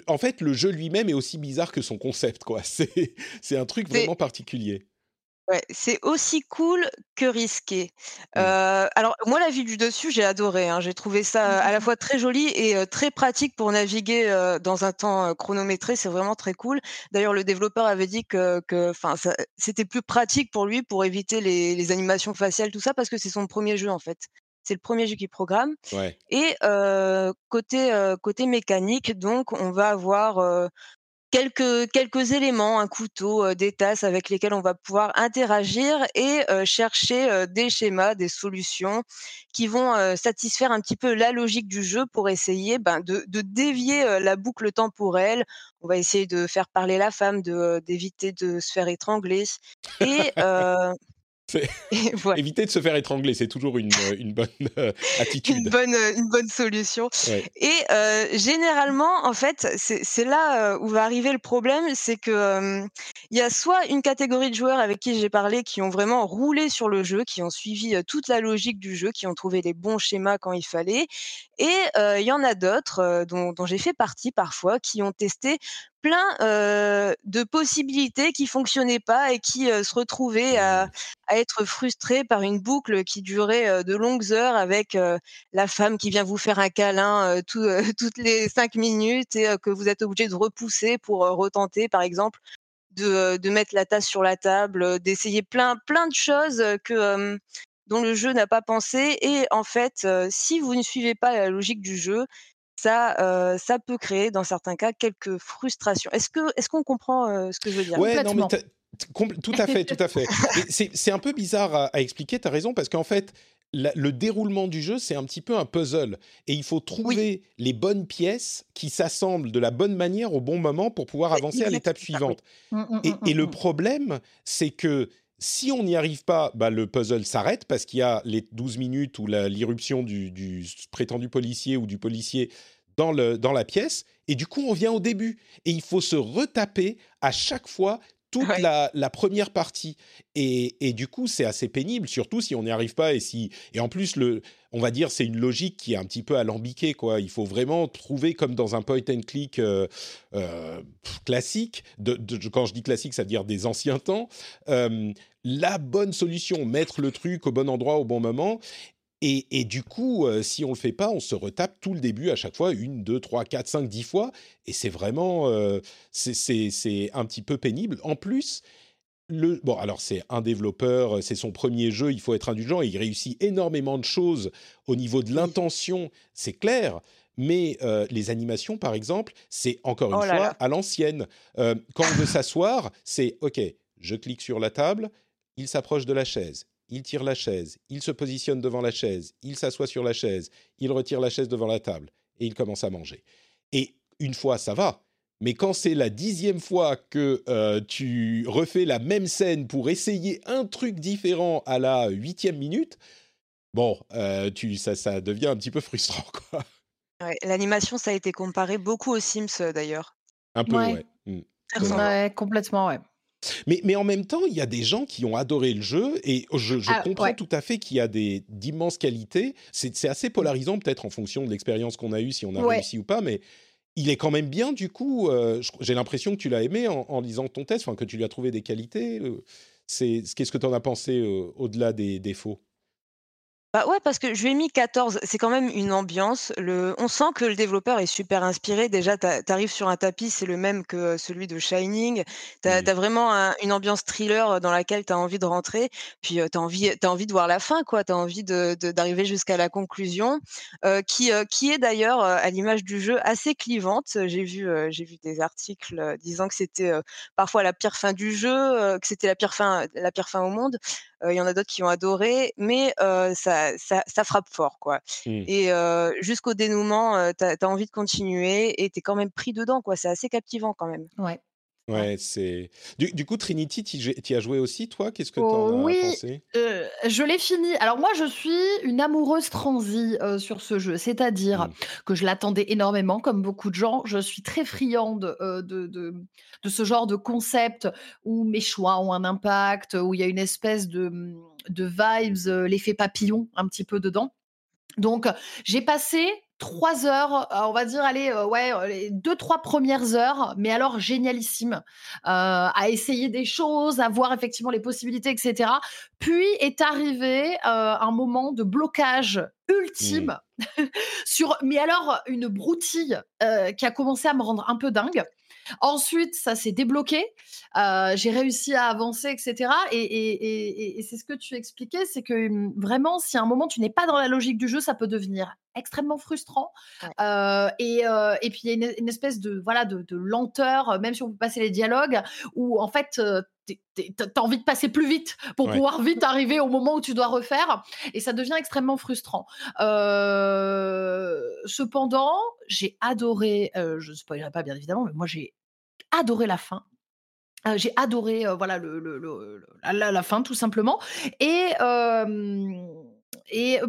en fait, le jeu lui-même est aussi bizarre que son concept, quoi. C'est c'est un truc vraiment particulier. Ouais, c'est aussi cool que risqué. Mmh. Heu, alors moi la vue du dessus, j'ai adoré, hein. J'ai trouvé ça à la fois très joli et très pratique pour naviguer, dans un temps, chronométré, c'est vraiment très cool. D'ailleurs le développeur avait dit que enfin c'était plus pratique pour lui pour éviter les les animations faciales tout ça parce que c'est son 1er jeu en fait. C'est le 1er jeu qu'il programme Ouais. et côté, côté mécanique donc on va avoir, quelques, quelques éléments, un couteau, des tasses avec lesquelles on va pouvoir interagir et chercher des schémas, des solutions qui vont satisfaire un petit peu la logique du jeu pour essayer ben, de, de dévier la boucle temporelle. On va essayer de faire parler la femme, de d'éviter de se faire étrangler. Et Éviter de se faire étrangler, c'est toujours une, euh, une bonne euh, attitude. Une bonne, euh, une bonne solution. Et généralement, en fait, c'est là où va arriver le problème, c'est que il y a soit une catégorie de joueurs avec qui j'ai parlé qui ont vraiment roulé sur le jeu, qui ont suivi toute la logique du jeu, qui ont trouvé les bons schémas quand il fallait, et il y en a d'autres dont, dont j'ai fait partie parfois qui ont testé plein de possibilités qui fonctionnaient pas et qui se retrouvaient à, à, être frustrés par une boucle qui durait de longues heures avec la femme qui vient vous faire un câlin tout, toutes les cinq minutes et que vous êtes obligé de repousser pour retenter, par exemple, de, de, mettre la tasse sur la table, d'essayer plein, plein de choses que dont le jeu n'a pas pensé. Et en fait, si vous ne suivez pas la logique du jeu, ça, ça peut créer dans certains cas quelques frustrations. Est-ce que, est-ce qu'on comprend ce que je veux dire? Ouais, non, mais tout à fait, tout à fait. c'est un peu bizarre à, expliquer, tu as raison, parce qu'en fait, le déroulement du jeu, c'est un petit peu un puzzle. Et il faut trouver les bonnes pièces qui s'assemblent de la bonne manière au bon moment pour pouvoir avancer à l'étape suivante. Mmh, mmh, et, mmh, et, le problème, c'est que si on n'y arrive pas, bah, le puzzle s'arrête parce qu'il y a les 12 minutes ou l'irruption du, prétendu policier ou du policier dans, dans la pièce, et du coup on vient au début. Et il faut se retaper à chaque fois toute la, première partie. Et, et du coup, c'est assez pénible, surtout si on n'y arrive pas. Et, si, et en plus, le, on va dire, c'est une logique qui est un petit peu alambiquée. Quoi. Il faut vraiment trouver, comme dans un point and click euh, euh, classique, de, quand je dis classique, ça veut dire des anciens temps, euh, la bonne solution, mettre le truc au bon endroit au bon moment. Et, du coup, euh, si on le fait pas, on se retape tout le début à chaque fois, une, deux, trois, quatre, cinq, dix fois. Et c'est vraiment, euh, c'est un petit peu pénible. En plus, le, bon, alors c'est un développeur, c'est son premier jeu, il faut être indulgent, il réussit énormément de choses au niveau de l'intention, c'est clair. Mais euh, les animations, par exemple, c'est encore une oh fois à l'ancienne. quand on veut s'asseoir, c'est OK, je clique sur la table, il s'approche de la chaise, il tire la chaise, il se positionne devant la chaise, il s'assoit sur la chaise, il retire la chaise devant la table et il commence à manger. Et une fois, ça va. Mais quand c'est la dixième fois que euh, tu refais la même scène pour essayer un truc différent à la huitième minute, bon, euh, tu, ça, ça devient un petit peu frustrant. Quoi. L'animation, ça a été comparé beaucoup aux Sims euh, d'ailleurs. Un peu, ouais. Mmh. ouais complètement, ouais. Mais, mais en même temps, il y a des gens qui ont adoré le jeu et je, je ah, comprends tout à fait qu'il y a des d'immenses qualités. C'est assez polarisant peut-être en fonction de l'expérience qu'on a eue, si on a réussi ou pas, mais il est quand même bien du coup. Euh, J'ai l'impression que tu l'as aimé en, lisant ton test, enfin que tu lui as trouvé des qualités. Euh, c'est Qu'est-ce que tu en as pensé euh, au-delà des défauts bah ouais, parce que je lui ai mis 14. C'est quand même une ambiance. Le... On sent que le développeur est super inspiré. Déjà, tu arrives sur un tapis, c'est le même que celui de Shining. Tu as, vraiment une ambiance thriller dans laquelle tu as envie de rentrer. Puis tu as, envie, as envie de voir la fin, quoi. Tu as envie d'arriver de, d'arriver jusqu'à la conclusion, euh, qui, euh, qui est d'ailleurs, à l'image du jeu, assez clivante. J'ai vu, j'ai vu des articles disant que c'était parfois la pire fin du jeu, que c'était la pire fin, la pire fin au monde. Il y en a d'autres qui ont adoré, mais ça, ça, frappe fort, quoi. Mmh. Et jusqu'au dénouement, tu as, envie de continuer et tu es quand même pris dedans, quoi. C'est assez captivant quand même. Ouais. Ouais, c'est. Du, coup, Trinity, tu y as joué aussi, toi? Qu'est-ce que tu en as oui, pensé? euh, Je l'ai fini. Alors, moi, je suis une amoureuse transie sur ce jeu. C'est-à-dire mmh. que je l'attendais énormément, comme beaucoup de gens. Je suis très friande de, de, de, ce genre de concept où mes choix ont un impact, où il y a une espèce de, de vibes, l'effet papillon un petit peu dedans. Donc, j'ai passé trois heures, euh, on va dire, allez, euh, ouais, euh, les deux, trois premières heures, mais alors génialissime, à essayer des choses, à voir effectivement les possibilités, etc. Puis est arrivé un moment de blocage ultime mmh. sur, mais alors une broutille qui a commencé à me rendre un peu dingue. Ensuite, ça s'est débloqué. Euh, j'ai réussi à avancer, etc. Et, c'est ce que tu expliquais, c'est que hum, vraiment, si à un moment tu n'es pas dans la logique du jeu, ça peut devenir extrêmement frustrant. Euh, et, puis il y a une, espèce de voilà de, lenteur, même si on peut passer les dialogues, où en fait t'as envie de passer plus vite pour pouvoir vite arriver au moment où tu dois refaire et ça devient extrêmement frustrant cependant j'ai adoré je ne spoilerai pas bien évidemment mais moi j'ai adoré la fin. J'ai adoré voilà le, la, fin tout simplement. Et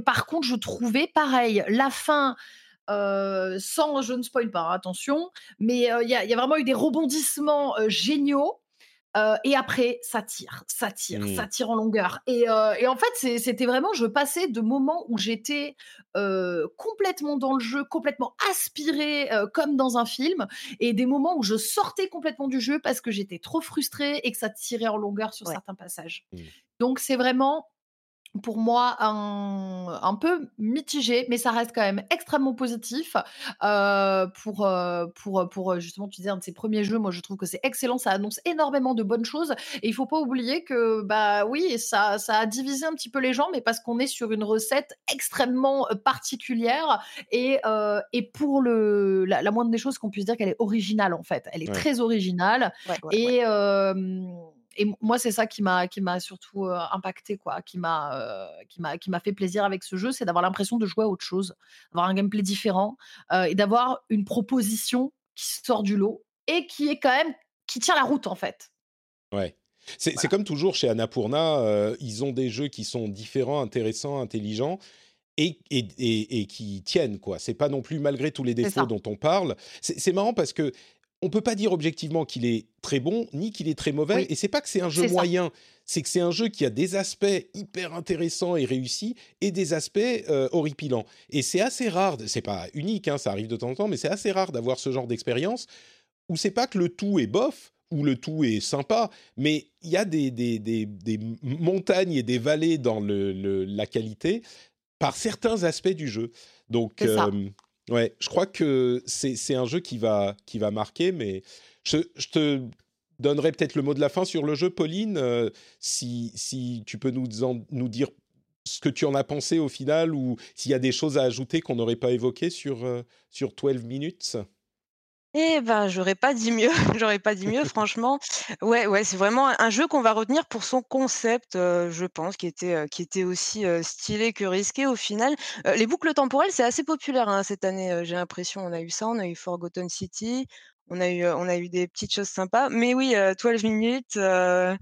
par contre je trouvais pareil la fin sans, je ne spoil pas, hein, attention, mais il y, a vraiment eu des rebondissements géniaux et après, ça tire, ça tire, ça mmh. tire en longueur. Et, en fait, c'était vraiment, je passais de moments où j'étais complètement dans le jeu, complètement aspirée comme dans un film, et des moments où je sortais complètement du jeu parce que j'étais trop frustrée et que ça tirait en longueur sur certains passages. Mmh. Donc c'est vraiment pour moi un, un, peu mitigé, mais ça reste quand même extrêmement positif euh, pour, euh, pour, pour justement, tu disais, un de ses premiers jeux. Moi, je trouve que c'est excellent, ça annonce énormément de bonnes choses. Et il faut pas oublier que, bah oui, ça, ça a divisé un petit peu les gens, mais parce qu'on est sur une recette extrêmement euh, particulière et, et pour le, la, moindre des choses qu'on puisse dire qu'elle est originale en fait. Elle est très originale et et moi, c'est ça qui m'a qui m'a surtout impacté, quoi, qui m'a qui m'a qui m'a fait plaisir avec ce jeu, c'est d'avoir l'impression de jouer à autre chose, d'avoir un gameplay différent et d'avoir une proposition qui sort du lot et qui est quand même qui tient la route en fait. Ouais. C'est comme toujours chez Annapurna, ils ont des jeux qui sont différents, intéressants, intelligents. Et, et, et, qui tiennent quoi. C'est pas non plus malgré tous les défauts dont on parle. C'est marrant parce que on peut pas dire objectivement qu'il est très bon ni qu'il est très mauvais. Et c'est pas que c'est un jeu moyen, c'est que c'est un jeu qui a des aspects hyper intéressants et réussis et des aspects euh, horripilants. Et c'est assez rare, c'est pas unique, hein, ça arrive de temps en temps, mais c'est assez rare d'avoir ce genre d'expérience où c'est pas que le tout est bof ou le tout est sympa, mais il y a des, des, montagnes et des vallées dans le, la qualité par certains aspects du jeu. Donc, euh, Ouais, je crois que c'est un jeu qui va, qui va marquer, mais je, je te donnerai peut-être le mot de la fin sur le jeu, Pauline, euh, si, si tu peux nous, nous dire ce que tu en as pensé au final ou s'il y a des choses à ajouter qu'on n'aurait pas évoquées sur, euh, sur 12 minutes. Eh ben, j'aurais pas dit mieux, j'aurais pas dit mieux, franchement. Ouais, ouais, c'est vraiment un jeu qu'on va retenir pour son concept, je pense, qui était, qui était aussi, stylé que risqué au final. les boucles temporelles, c'est assez populaire, hein, cette année, j'ai l'impression. On a eu ça, on a eu Forgotten City, on a eu, on a eu des petites choses sympas. Mais oui, 12 minutes, mmh.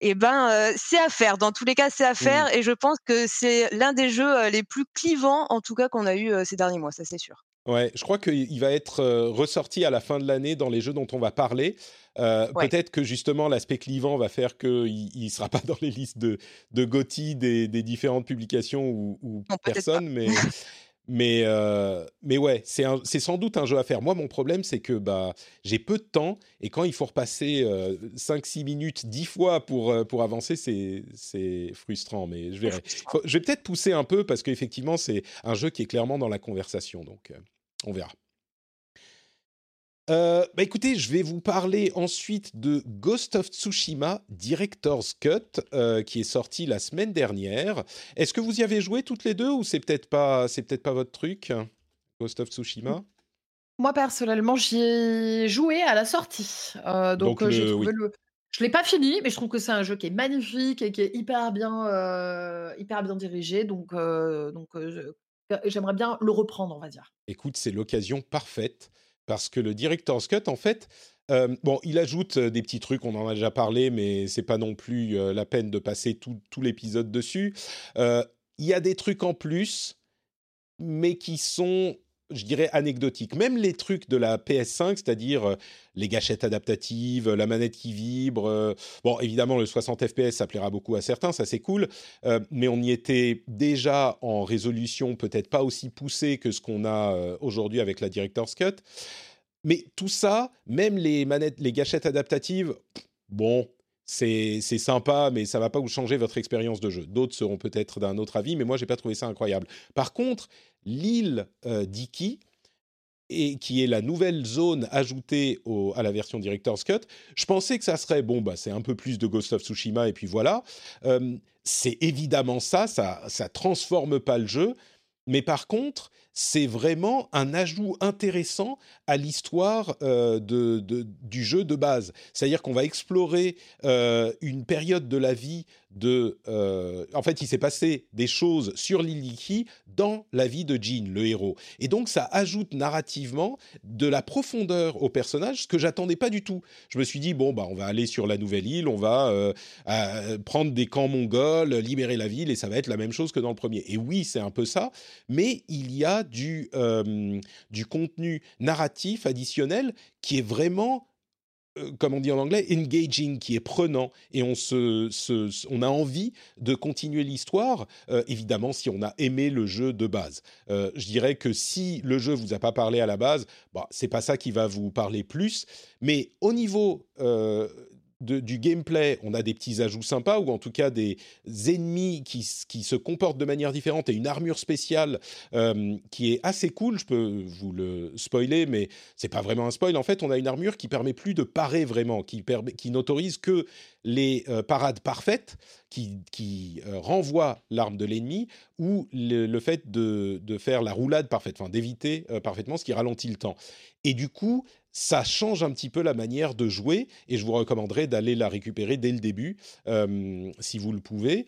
et ben, c'est à faire. Dans tous les cas, c'est à faire et je pense que c'est l'un des jeux, les plus clivants, en tout cas, qu'on a eu, ces derniers mois, ça c'est sûr. Ouais, je crois qu'il va être euh, ressorti à la fin de l'année dans les jeux dont on va parler. Euh, peut-être que justement l'aspect clivant va faire qu'il ne sera pas dans les listes de, de des, des différentes publications ou, ou personnes, mais, mais, euh, mais ouais, c'est sans doute un jeu à faire. Moi, mon problème, c'est que bah, j'ai peu de temps et quand il faut repasser 5-6 minutes 10 fois pour, pour avancer, c'est frustrant. Mais je verrai. je vais peut-être pousser un peu parce qu'effectivement, c'est un jeu qui est clairement dans la conversation. Donc on verra. Euh, bah écoutez, je vais vous parler ensuite de Ghost of Tsushima Director's Cut, euh, qui est sorti la semaine dernière. Est-ce que vous y avez joué toutes les deux ou c'est peut-être pas, c'est peut-être pas votre truc, Ghost of Tsushima? Moi personnellement, j'y ai joué à la sortie, euh, donc, donc j'ai trouvé le. Je l'ai pas fini, mais je trouve que c'est un jeu qui est magnifique et qui est hyper bien, hyper bien dirigé. Donc, donc j'aimerais bien le reprendre, on va dire. Écoute, c'est l'occasion parfaite parce que le Director's Cut, en fait, bon, il ajoute des petits trucs, on en a déjà parlé, mais c'est pas non plus la peine de passer tout l'épisode dessus. Il y a des trucs en plus, mais qui sont je dirais, anecdotique. Même les trucs de la PS5, c'est-à-dire euh, les gâchettes adaptatives, la manette qui vibre. Euh, bon, évidemment, le 60 FPS, ça plaira beaucoup à certains, ça c'est cool. Euh, mais on y était déjà en résolution peut-être pas aussi poussée que ce qu'on a aujourd'hui avec la Director's Cut. Mais tout ça, même les manettes, les gâchettes adaptatives, bon, c'est sympa, mais ça va pas vous changer votre expérience de jeu. D'autres seront peut-être d'un autre avis, mais moi, j'ai pas trouvé ça incroyable. Par contre, l'île euh, d'Iki, et qui est la nouvelle zone ajoutée à la version Director's Cut. Je pensais que ça serait, bon, bah, c'est un peu plus de Ghost of Tsushima, et puis voilà. Euh, c'est évidemment ça, ça ne transforme pas le jeu, mais par contre, c'est vraiment un ajout intéressant à l'histoire euh, de, du jeu de base. C'est-à-dire qu'on va explorer euh, une période de la vie de... Euh, en fait, il s'est passé des choses sur l'Iliki dans la vie de Jean, le héros. Et donc, ça ajoute narrativement de la profondeur au personnage, ce que j'attendais pas du tout. Je me suis dit, bon, bah, on va aller sur la nouvelle île, on va prendre des camps mongols, libérer la ville, et ça va être la même chose que dans le premier. Et oui, c'est un peu ça, mais il y a du, euh, du contenu narratif additionnel qui est vraiment euh, comme on dit en anglais, engaging, qui est prenant, et on, se, on a envie de continuer l'histoire, euh, évidemment, si on a aimé le jeu de base. Je dirais que si le jeu vous a pas parlé à la base, bah, c'est pas ça qui va vous parler plus, mais au niveau du gameplay, on a des petits ajouts sympas, ou en tout cas des ennemis qui, se comportent de manière différente et une armure spéciale euh, qui est assez cool. Je peux vous le spoiler, mais c'est pas vraiment un spoil. En fait, on a une armure qui permet plus de parer vraiment, qui, qui n'autorise que les euh, parades parfaites, qui, qui euh, renvoient l'arme de l'ennemi, ou le, fait de, faire la roulade parfaite, enfin d'éviter parfaitement, ce qui ralentit le temps. Et du coup, ça change un petit peu la manière de jouer et je vous recommanderais d'aller la récupérer dès le début euh, si vous le pouvez.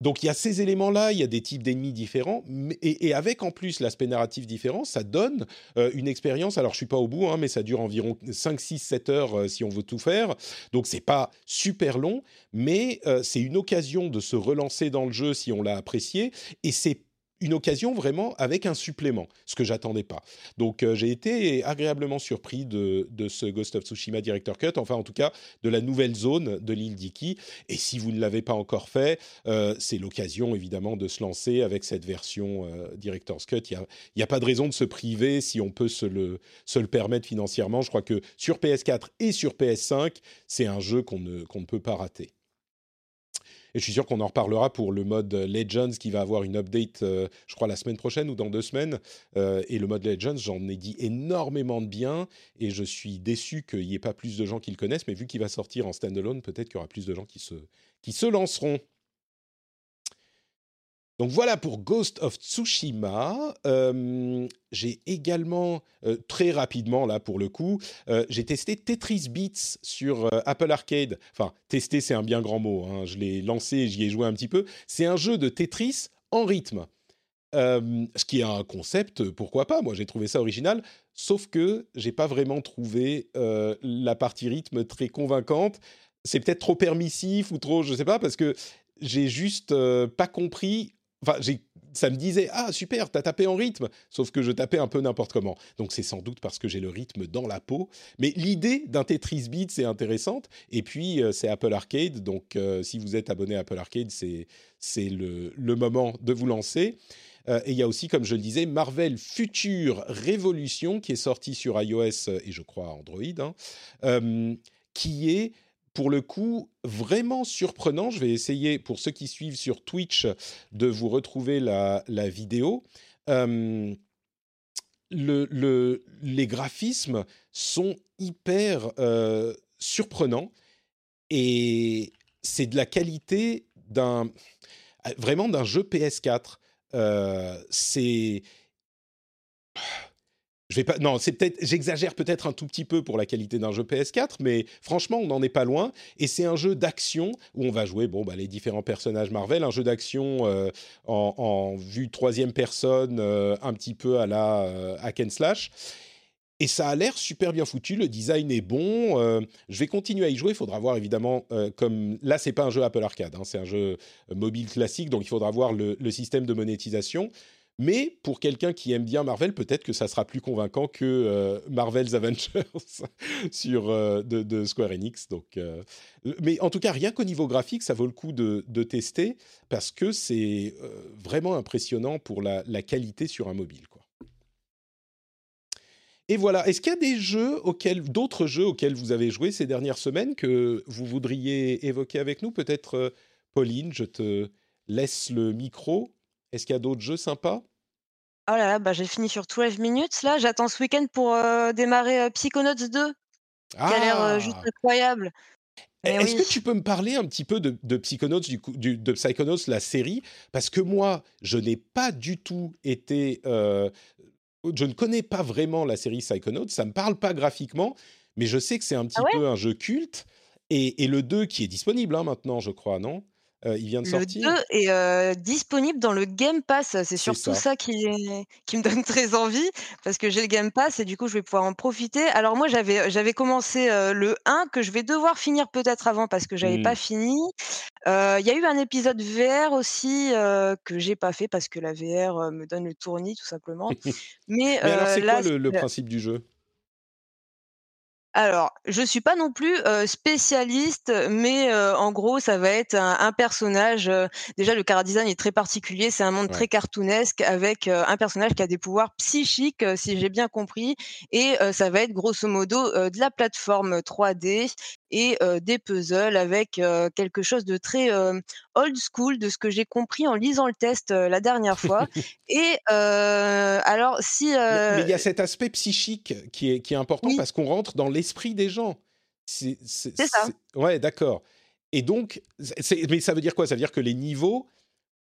Donc il y a ces éléments-là, il y a des types d'ennemis différents, et, avec en plus l'aspect narratif différent, ça donne euh, une expérience. Alors je suis pas au bout, hein, mais ça dure environ 5, 6, 7 heures euh, si on veut tout faire. Donc c'est pas super long, mais c'est une occasion de se relancer dans le jeu si on l'a apprécié, et c'est une occasion vraiment avec un supplément, ce que j'attendais pas. Donc euh, j'ai été agréablement surpris de, ce Ghost of Tsushima Director Cut, enfin en tout cas de la nouvelle zone de l'île d'Iki. Et si vous ne l'avez pas encore fait, euh, c'est l'occasion évidemment de se lancer avec cette version euh, Director's Cut. Il n'y a, pas de raison de se priver si on peut se le, se le permettre financièrement. Je crois que sur PS4 et sur PS5, c'est un jeu qu'on ne, qu'on ne peut pas rater. Et je suis sûr qu'on en reparlera pour le mode Legends qui va avoir une update, euh, je crois, la semaine prochaine ou dans deux semaines. Euh, et le mode Legends, j'en ai dit énormément de bien et je suis déçu qu'il n'y ait pas plus de gens qui le connaissent. Mais vu qu'il va sortir en standalone, peut-être qu'il y aura plus de gens qui se, qui se lanceront. Donc voilà pour Ghost of Tsushima. Euh, j'ai également, euh, très rapidement là pour le coup, euh, j'ai testé Tetris Beats sur Apple Arcade. Enfin, tester c'est un bien grand mot. Hein. Je l'ai lancé, j'y ai joué un petit peu. C'est un jeu de Tetris en rythme. ce qui est un concept, pourquoi pas Moi, j'ai trouvé ça original, sauf que j'ai pas vraiment trouvé la partie rythme très convaincante. C'est peut-être trop permissif ou trop, je sais pas, parce que j'ai juste pas compris Enfin, ça me disait ah super, t'as tapé en rythme, sauf que je tapais un peu n'importe comment. Donc c'est sans doute parce que j'ai le rythme dans la peau. Mais l'idée d'un Tetris Beat c'est intéressante. Et puis euh, c'est Apple Arcade, donc euh, si vous êtes abonné à Apple Arcade, c'est c'est le, le, moment de vous lancer. Euh, et il y a aussi, comme je le disais, Marvel Future Révolution qui est sorti sur iOS et je crois Android, hein, qui est pour le coup, vraiment surprenant. Je vais essayer, pour ceux qui suivent sur Twitch, de vous retrouver la, vidéo. Euh, le, les graphismes sont hyper euh, surprenants et c'est de la qualité d'un vraiment d'un jeu PS4. Euh, c'est je vais pas, non, c'est peut-être, j'exagère peut-être un tout petit peu pour la qualité d'un jeu PS4, mais franchement, on n'en est pas loin. Et c'est un jeu d'action où on va jouer, bon, bah, les différents personnages Marvel, un jeu d'action euh, en, vue troisième personne, euh, un petit peu à la euh, hack and slash. Et ça a l'air super bien foutu, le design est bon. je vais continuer à y jouer. Il faudra voir évidemment, comme là, c'est pas un jeu Apple Arcade, hein, c'est un jeu mobile classique, donc il faudra voir le système de monétisation. Mais pour quelqu'un qui aime bien Marvel, peut-être que ça sera plus convaincant que euh, Marvel's Avengers sur, euh, de, Square Enix. Donc, euh, mais en tout cas, rien qu'au niveau graphique, ça vaut le coup de, tester parce que c'est vraiment impressionnant pour la, qualité sur un mobile. Et voilà. Est-ce qu'il y a des jeux d'autres jeux auxquels vous avez joué ces dernières semaines que vous voudriez évoquer avec nous? Peut-être, Pauline, je te laisse le micro. Est-ce qu'il y a d'autres jeux sympas? Oh là là, bah, j'ai fini sur 12 minutes là, j'attends ce week-end pour, démarrer, Psychonauts 2 qui a l'air, juste Ah! incroyable. E est-ce oui. que tu peux me parler un petit peu de de Psychonauts, du de Psychonauts, la série? Parce que moi, je n'ai pas du tout été, je ne connais pas vraiment la série Psychonauts, ça me parle pas graphiquement, mais je sais que c'est un Ah petit ouais? peu un jeu culte et et le 2 qui est disponible, hein, maintenant, je crois, non? Heu, il vient de Le sortir? 2 est, heu, disponible dans le Game Pass. C'est surtout ça. ça qui est qui me donne très envie parce que j'ai le Game Pass et du coup, je vais pouvoir en profiter. Alors moi, j'avais, j'avais commencé, le 1 que je vais devoir finir peut-être avant parce que j'avais pas Mmh. fini. Heu, il y a eu un épisode VR aussi, que j'ai pas fait parce que la VR, me donne le tournis tout simplement. Mais, Mais alors, c'est quoi le le principe du jeu? Alors, je suis pas non plus, heu, spécialiste, mais, en gros, ça va être un un personnage, déjà le chara-design est très particulier, c'est un monde très cartoonesque avec, un personnage qui a des pouvoirs psychiques, si j'ai bien compris et ça va être grosso modo, de la plateforme 3D et des puzzles avec, quelque chose de très, old school de ce que j'ai compris en lisant le test, la dernière fois et alors si, Mais il y a cet aspect psychique qui est qui est important oui, parce qu'on rentre dans l'esprit des gens. C'est ça. ouais, d'accord et donc mais ça veut dire quoi? Ça veut dire que les niveaux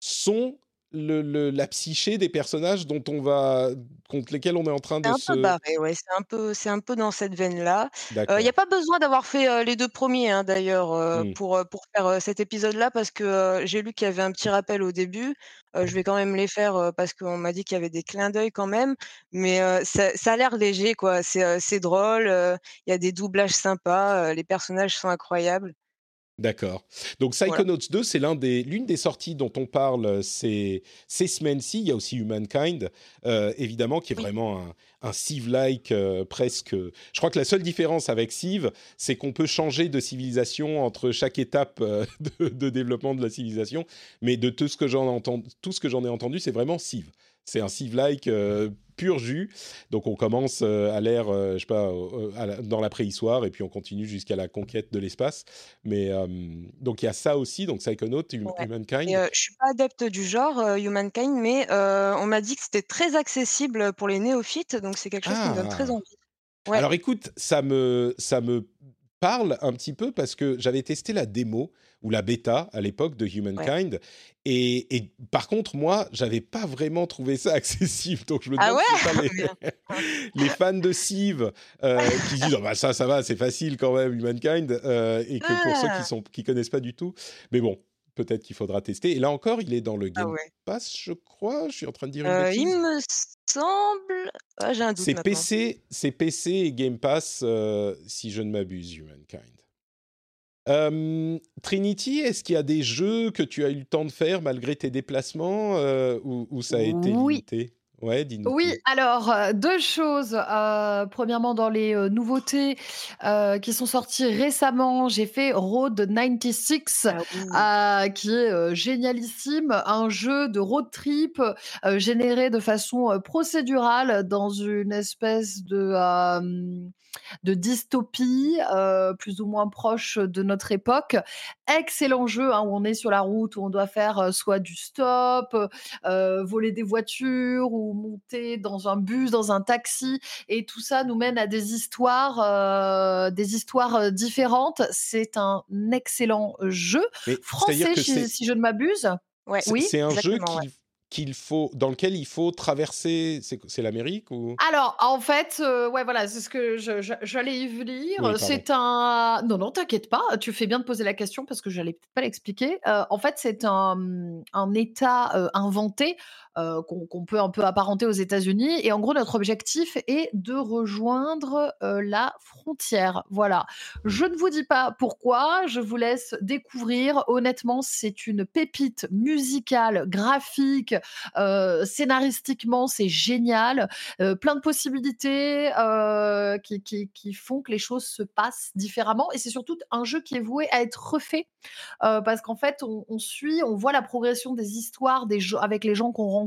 sont le le la psyché des personnages dont on va contre lesquels on est en train de un peu se barré, ouais, c'est un peu c'est un peu dans cette veine-là. Heu, il y a pas besoin d'avoir fait, heu, les 2 premiers hein, d'ailleurs, heu, Mmh. pour, pour faire, cet épisode-là parce que, j'ai lu qu'il y avait un petit rappel au début. Je vais quand même les faire, parce qu'on m'a dit qu'il y avait des clins d'œil quand même, mais, ça ça a l'air léger quoi. C'est, drôle, il y a des doublages sympas, les personnages sont incroyables. D'accord. Donc Voilà. Psychonauts 2, c'est des l'une des sorties dont on parle euh, ces ces semaines-ci. Il y a aussi Humankind, euh, évidemment, qui est Oui. vraiment un, un Civ-like euh, presque. Je crois que la seule différence avec Civ, c'est qu'on peut changer de civilisation entre chaque étape euh, de, de développement de la civilisation. Mais de tout ce que j'en entends, tout ce que j'en ai entendu, c'est vraiment Civ. C'est un Civ-like euh, pur jus. Donc on commence euh, à l'ère, euh, je sais pas, euh, la- dans la préhistoire et puis on continue jusqu'à la conquête de l'espace. Mais euh, donc il y a ça aussi, donc Psychonaut, hum- Ouais Humankind. heu, je suis pas adepte du genre, Humankind, mais, on m'a dit que c'était très accessible, pour les néophytes, donc c'est quelque chose qui me donne très Ah envie. Ouais. Alors écoute, ça me, ça me parle un petit peu parce que j'avais testé la démo ou la bêta à l'époque de Ouais. Humankind. Et, et par contre, moi, j'avais pas vraiment trouvé ça accessible. Donc je me Ah demande ouais? si c'est pas les, les fans de Civ euh, qui se disent oh bah ça, ça va, c'est facile quand même, Humankind. euh, et que pour ceux qui Ah! sont qui connaissent pas du tout. Mais bon, peut-être qu'il faudra tester. Et là encore, il est dans le Ah Game ouais. Pass, je crois. Je suis en train de dire une Heu, il me semble ah, j'ai un doute C'est. PC, c'est PC et Game Pass, euh, si je ne m'abuse, Humankind. Euh, Trinity, est-ce qu'il y a des jeux que tu as eu le temps de faire malgré tes déplacements euh, ou, ça a été Oui. limité? Ouais, Oui, tout. alors, heu, 2 choses. Heu, premièrement, dans les, heu, nouveautés, qui sont sorties récemment, j'ai fait Road 96, Ah qui est, génialissime. Un jeu de road trip, généré de façon, procédurale dans une espèce de, dystopie, plus ou moins proche de notre époque. Excellent jeu, hein, où on est sur la route, où on doit faire, soit du stop, voler des voitures ou monter dans un bus, dans un taxi et tout ça nous mène à des histoires, heu, des histoires, heu, différentes. C'est un excellent jeu, Mais français si je ne m'abuse? Ouais, Oui? c'est un jeu ouais. qu'il faut dans lequel il faut traverser. C'est l'Amérique ou? Alors, en fait, heu, ouais, voilà, c'est ce que j'allais y venir. C'est un non, non, t'inquiète pas, tu fais bien de poser la question parce que j'allais peut-être pas l'expliquer. En fait, c'est un, un État, inventé, heu, qu'on peut un peu apparenter aux États-Unis et en gros, notre objectif est de rejoindre, heu, la frontière. Voilà. Je ne vous dis pas pourquoi, je vous laisse découvrir. Honnêtement, c'est une pépite musicale, graphique, heu, scénaristiquement, c'est génial plein de possibilités, qui font que les choses se passent différemment et c'est surtout un jeu qui est voué à être refait, parce qu'en fait on suit, on voit la progression des histoires des avec les gens qu'on rencontre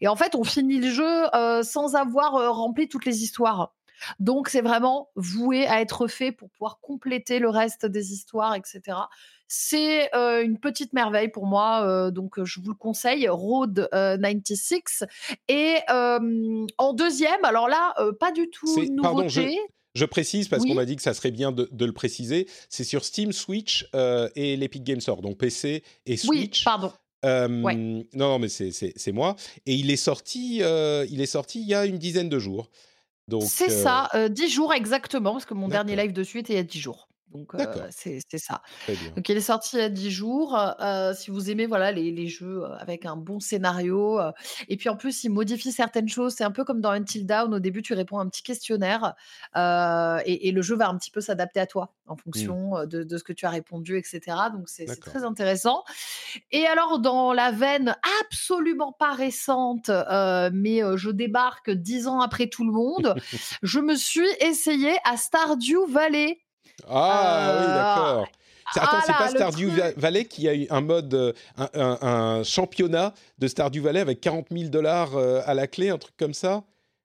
et en fait on finit le jeu, heu, sans avoir, heu, rempli toutes les histoires. Donc c'est vraiment voué à être fait pour pouvoir compléter le reste des histoires, etc. C'est une petite merveille pour moi, donc je vous le conseille, Road 96. Et en deuxième, alors là, pas du tout C'est- nouveauté. pardon, je- Je précise parce Oui. qu'on m'a dit que ça serait bien de, de le préciser. C'est sur Steam, Switch euh, et l'Epic Game Store, donc PC et Oui, Switch. pardon. Euh, Ouais. Non, non, mais c'est- moi. Et il est sorti, euh, il est sorti il y a une dizaine de jours. Donc C'est ça, euh, 10 jours exactement, parce que mon dernier live dessus était il y a 10 jours. Donc euh, c'est ça. Donc il est sorti il y a 10 jours. euh, si vous aimez voilà les, les jeux avec un bon scénario, euh, et puis en plus il modifie certaines choses. C'est un peu comme dans Until Dawn. Au début tu réponds à un petit questionnaire et, et le jeu va un petit peu s'adapter à toi en fonction euh, de, de ce que tu as répondu, etc. Donc c'est très intéressant. Et alors dans la veine absolument pas récente, mais je débarque 10 ans après tout le monde, je me suis essayé à Stardew Valley. Ah oui, Euh, d'accord. C'est- Attends, ah c'est pas Stardew truc. Valley qui a eu un mode, euh, un, un- un championnat de Stardew Valley avec 40 000 dollars euh, à la clé, un truc comme ça?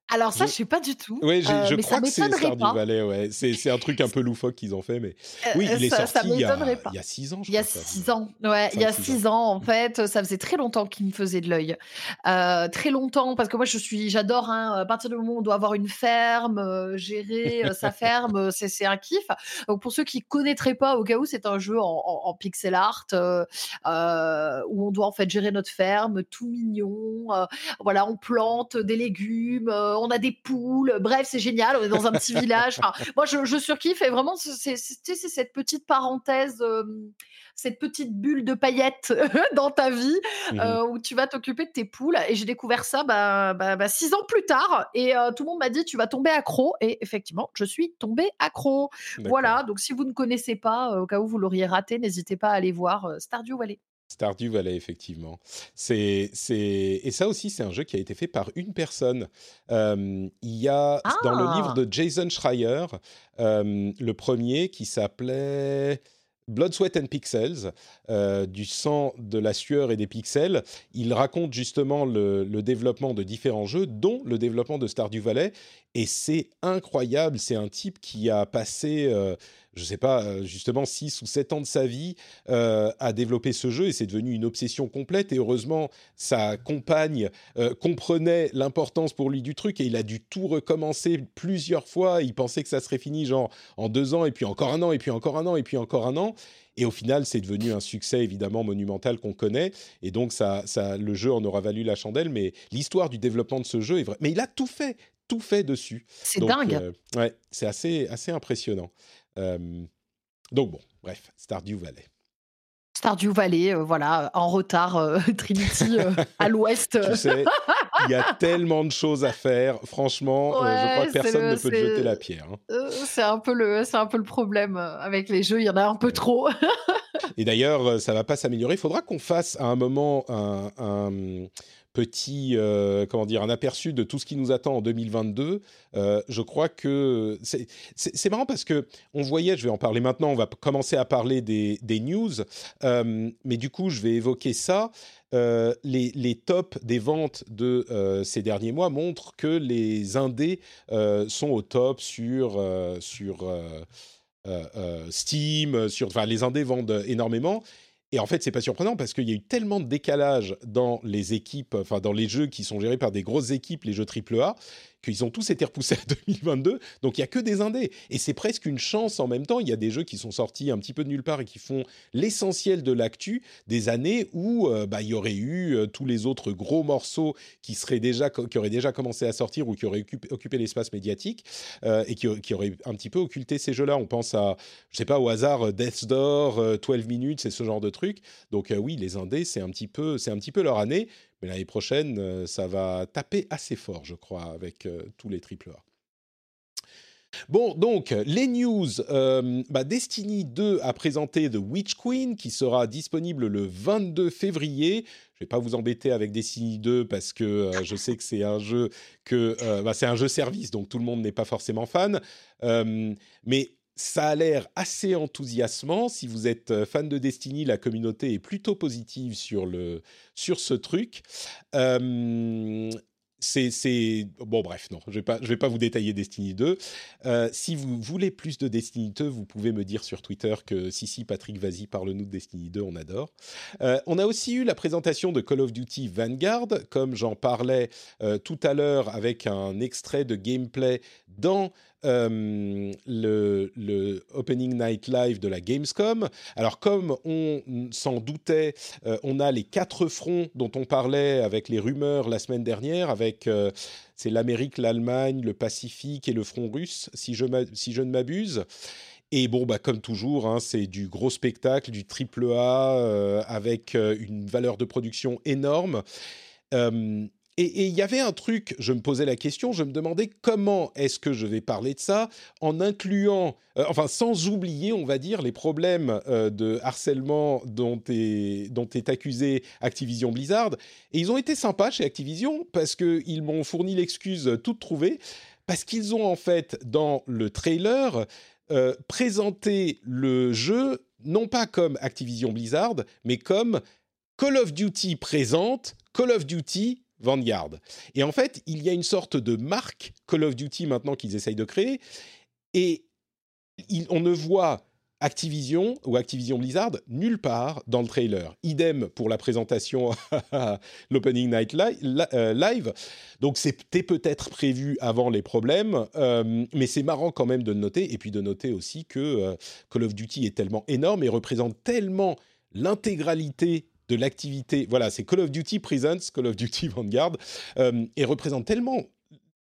Alors ça, Je- je sais pas du tout. Oui, euh, je mais crois ça que c'est pas. Valley, ouais. C'est c'est un truc un peu loufoque qu'ils ont fait, mais Euh, oui, il est ça, ça sorti il y, a, m'étonnerait pas. il y a six ans, je Il y a crois, six ans, ouais, il y a six six ans en fait, ça faisait très longtemps qu'il me faisait de l'œil, Euh, très longtemps parce que moi je suis, j'adore, hein, à partir du moment où on doit avoir une ferme, euh, gérer euh, sa ferme, euh, c'est un kiff. Donc pour ceux qui connaîtraient pas, au cas où c'est un jeu en, en- en pixel art euh, euh, où on doit en fait gérer notre ferme, tout mignon, euh, voilà, on plante des légumes, euh, on a des poules, bref c'est génial, on est dans un petit village. Enfin, moi je, je surkiffe et vraiment c'est cette petite parenthèse. euh, cette petite bulle de paillettes dans ta vie Mhm. euh, où tu vas t'occuper de tes poules. Et j'ai découvert ça bah, bah, bah, six ans plus tard. Et euh, tout le monde m'a dit tu vas tomber accro. Et effectivement, je suis tombée accro. Voilà. Donc si vous ne connaissez pas, euh, au cas où vous l'auriez raté, n'hésitez pas à aller voir euh, Stardew Valley. Stardew Valley, effectivement. C'est, c'est... Et ça aussi, c'est un jeu qui a été fait par une personne. Euh, il y a dans le Ah. livre de Jason Schreier, euh, le premier qui s'appelait Blood, Sweat and Pixels, euh, du sang, de la sueur et des pixels. Il raconte justement le, le développement de différents jeux, dont le développement de Stardew Valley. Et c'est incroyable. C'est un type qui a passé, euh, je sais pas, euh, justement 6 ou 7 ans de sa vie euh, à développer ce jeu et c'est devenu une obsession complète. Et heureusement, sa compagne euh, comprenait l'importance pour lui du truc et il a dû tout recommencer plusieurs fois. Il pensait que ça serait fini genre en deux ans et puis encore un an et puis encore un an et puis encore un an. Et au final, c'est devenu un succès évidemment monumental qu'on connaît. Et donc, ça, ça, le jeu en aura valu la chandelle. Mais l'histoire du développement de ce jeu est vrai. Mais il a tout fait, tout fait dessus. C'est dingue. euh, ouais, c'est assez, assez impressionnant. Euh, donc bon, bref, Stardew Valley. Stardew Valley, euh, voilà, en retard, euh, Trinity à l'ouest. Tu sais, il y a tellement de choses à faire. Franchement, je crois que personne ne peut te jeter la pierre. hein. C'est un peu le, c'est un peu le problème avec les jeux. Il y en a un peu trop. Et d'ailleurs, ça va pas s'améliorer. Il faudra qu'on fasse à un moment un, un petit, euh, comment dire, un aperçu de tout ce qui nous attend en 2022. Euh, je crois que c'est- marrant parce que on voyait, je vais en parler maintenant, on va commencer à parler des, news, euh, mais du coup, je vais évoquer ça. Euh, les, les tops des ventes de ces derniers mois montrent que les indés sont au top sur, sur Steam, sur, enfin, les indés vendent énormément. Et en fait, c'est pas surprenant parce qu'il y a eu tellement de décalage dans les équipes, enfin dans les jeux qui sont gérés par des grosses équipes, les jeux AAA, qu'ils ont tous été repoussés à 2022. Donc il y a que des indés. Et c'est presque une chance en même temps. Il y a des jeux qui sont sortis un petit peu de nulle part et qui font l'essentiel de l'actu des années où euh, bah, il y aurait eu euh, tous les autres gros morceaux qui seraient déjà qui auraient déjà commencé à sortir ou qui auraient occupé, l'espace médiatique euh, et qui, auraient un petit peu occulté ces jeux-là. On pense à, je sais pas au hasard, Death's Door, euh, 12 minutes, c'est ce genre de truc. Donc oui, les indés, c'est un petit peu, c'est un petit peu leur année. Mais l'année prochaine, euh, ça va taper assez fort, je crois, avec euh, tous les triple A. Bon, donc, les news. Euh, bah, Destiny 2 a présenté The Witch Queen, qui sera disponible le 22 février. Je vais pas vous embêter avec Destiny 2 parce que je sais que c'est un jeu que bah, c'est un jeu service, donc tout le monde n'est pas forcément fan. Mais ça a l'air assez enthousiasmant. Si vous êtes euh, fan de Destiny, la communauté est plutôt positive sur, le, sur ce truc. Euh, c'est bon bref non je vais vais pas vous détailler Destiny 2 euh, si vous voulez plus de Destiny 2 vous pouvez me dire sur Twitter que si si Patrick vas-y parle-nous de Destiny 2 on adore on a aussi eu la présentation de Call of Duty Vanguard comme j'en parlais tout à l'heure avec un extrait de gameplay dans euh, le, Opening Night Live de la Gamescom. Alors comme on s'en doutait, euh, on a les quatre fronts dont on parlait avec les rumeurs la semaine dernière, avec euh, c'est l'Amérique, l'Allemagne, le Pacifique et le front russe, si je, si je ne m'abuse. Et bon, bah, comme toujours, hein, c'est du gros spectacle, du triple A, avec une valeur de production énorme. Et il y avait un truc, je me posais la question, je me demandais comment est-ce que je vais parler de ça en incluant, euh, enfin sans oublier, on va dire, les problèmes euh, de harcèlement dont est, dont accusé Activision Blizzard. Et ils ont été sympas chez Activision parce qu'ils m'ont fourni l'excuse toute trouvée, parce qu'ils ont en fait dans le trailer euh, présenté le jeu non pas comme Activision Blizzard, mais comme Call of Duty présente Call of Duty Vanguard. Et en fait, il y a une sorte de marque Call of Duty maintenant qu'ils essayent de créer, et on ne voit Activision ou Activision Blizzard nulle part dans le trailer. Idem pour la présentation à l'Opening Night euh, Live. Donc c'était peut-être prévu avant les problèmes, euh, mais c'est marrant quand même de noter, et puis de noter aussi que euh, Call of Duty est tellement énorme et représente tellement l'intégralité de l'activité. Voilà, c'est Call of Duty Presents, Call of Duty Vanguard, euh, et représente tellement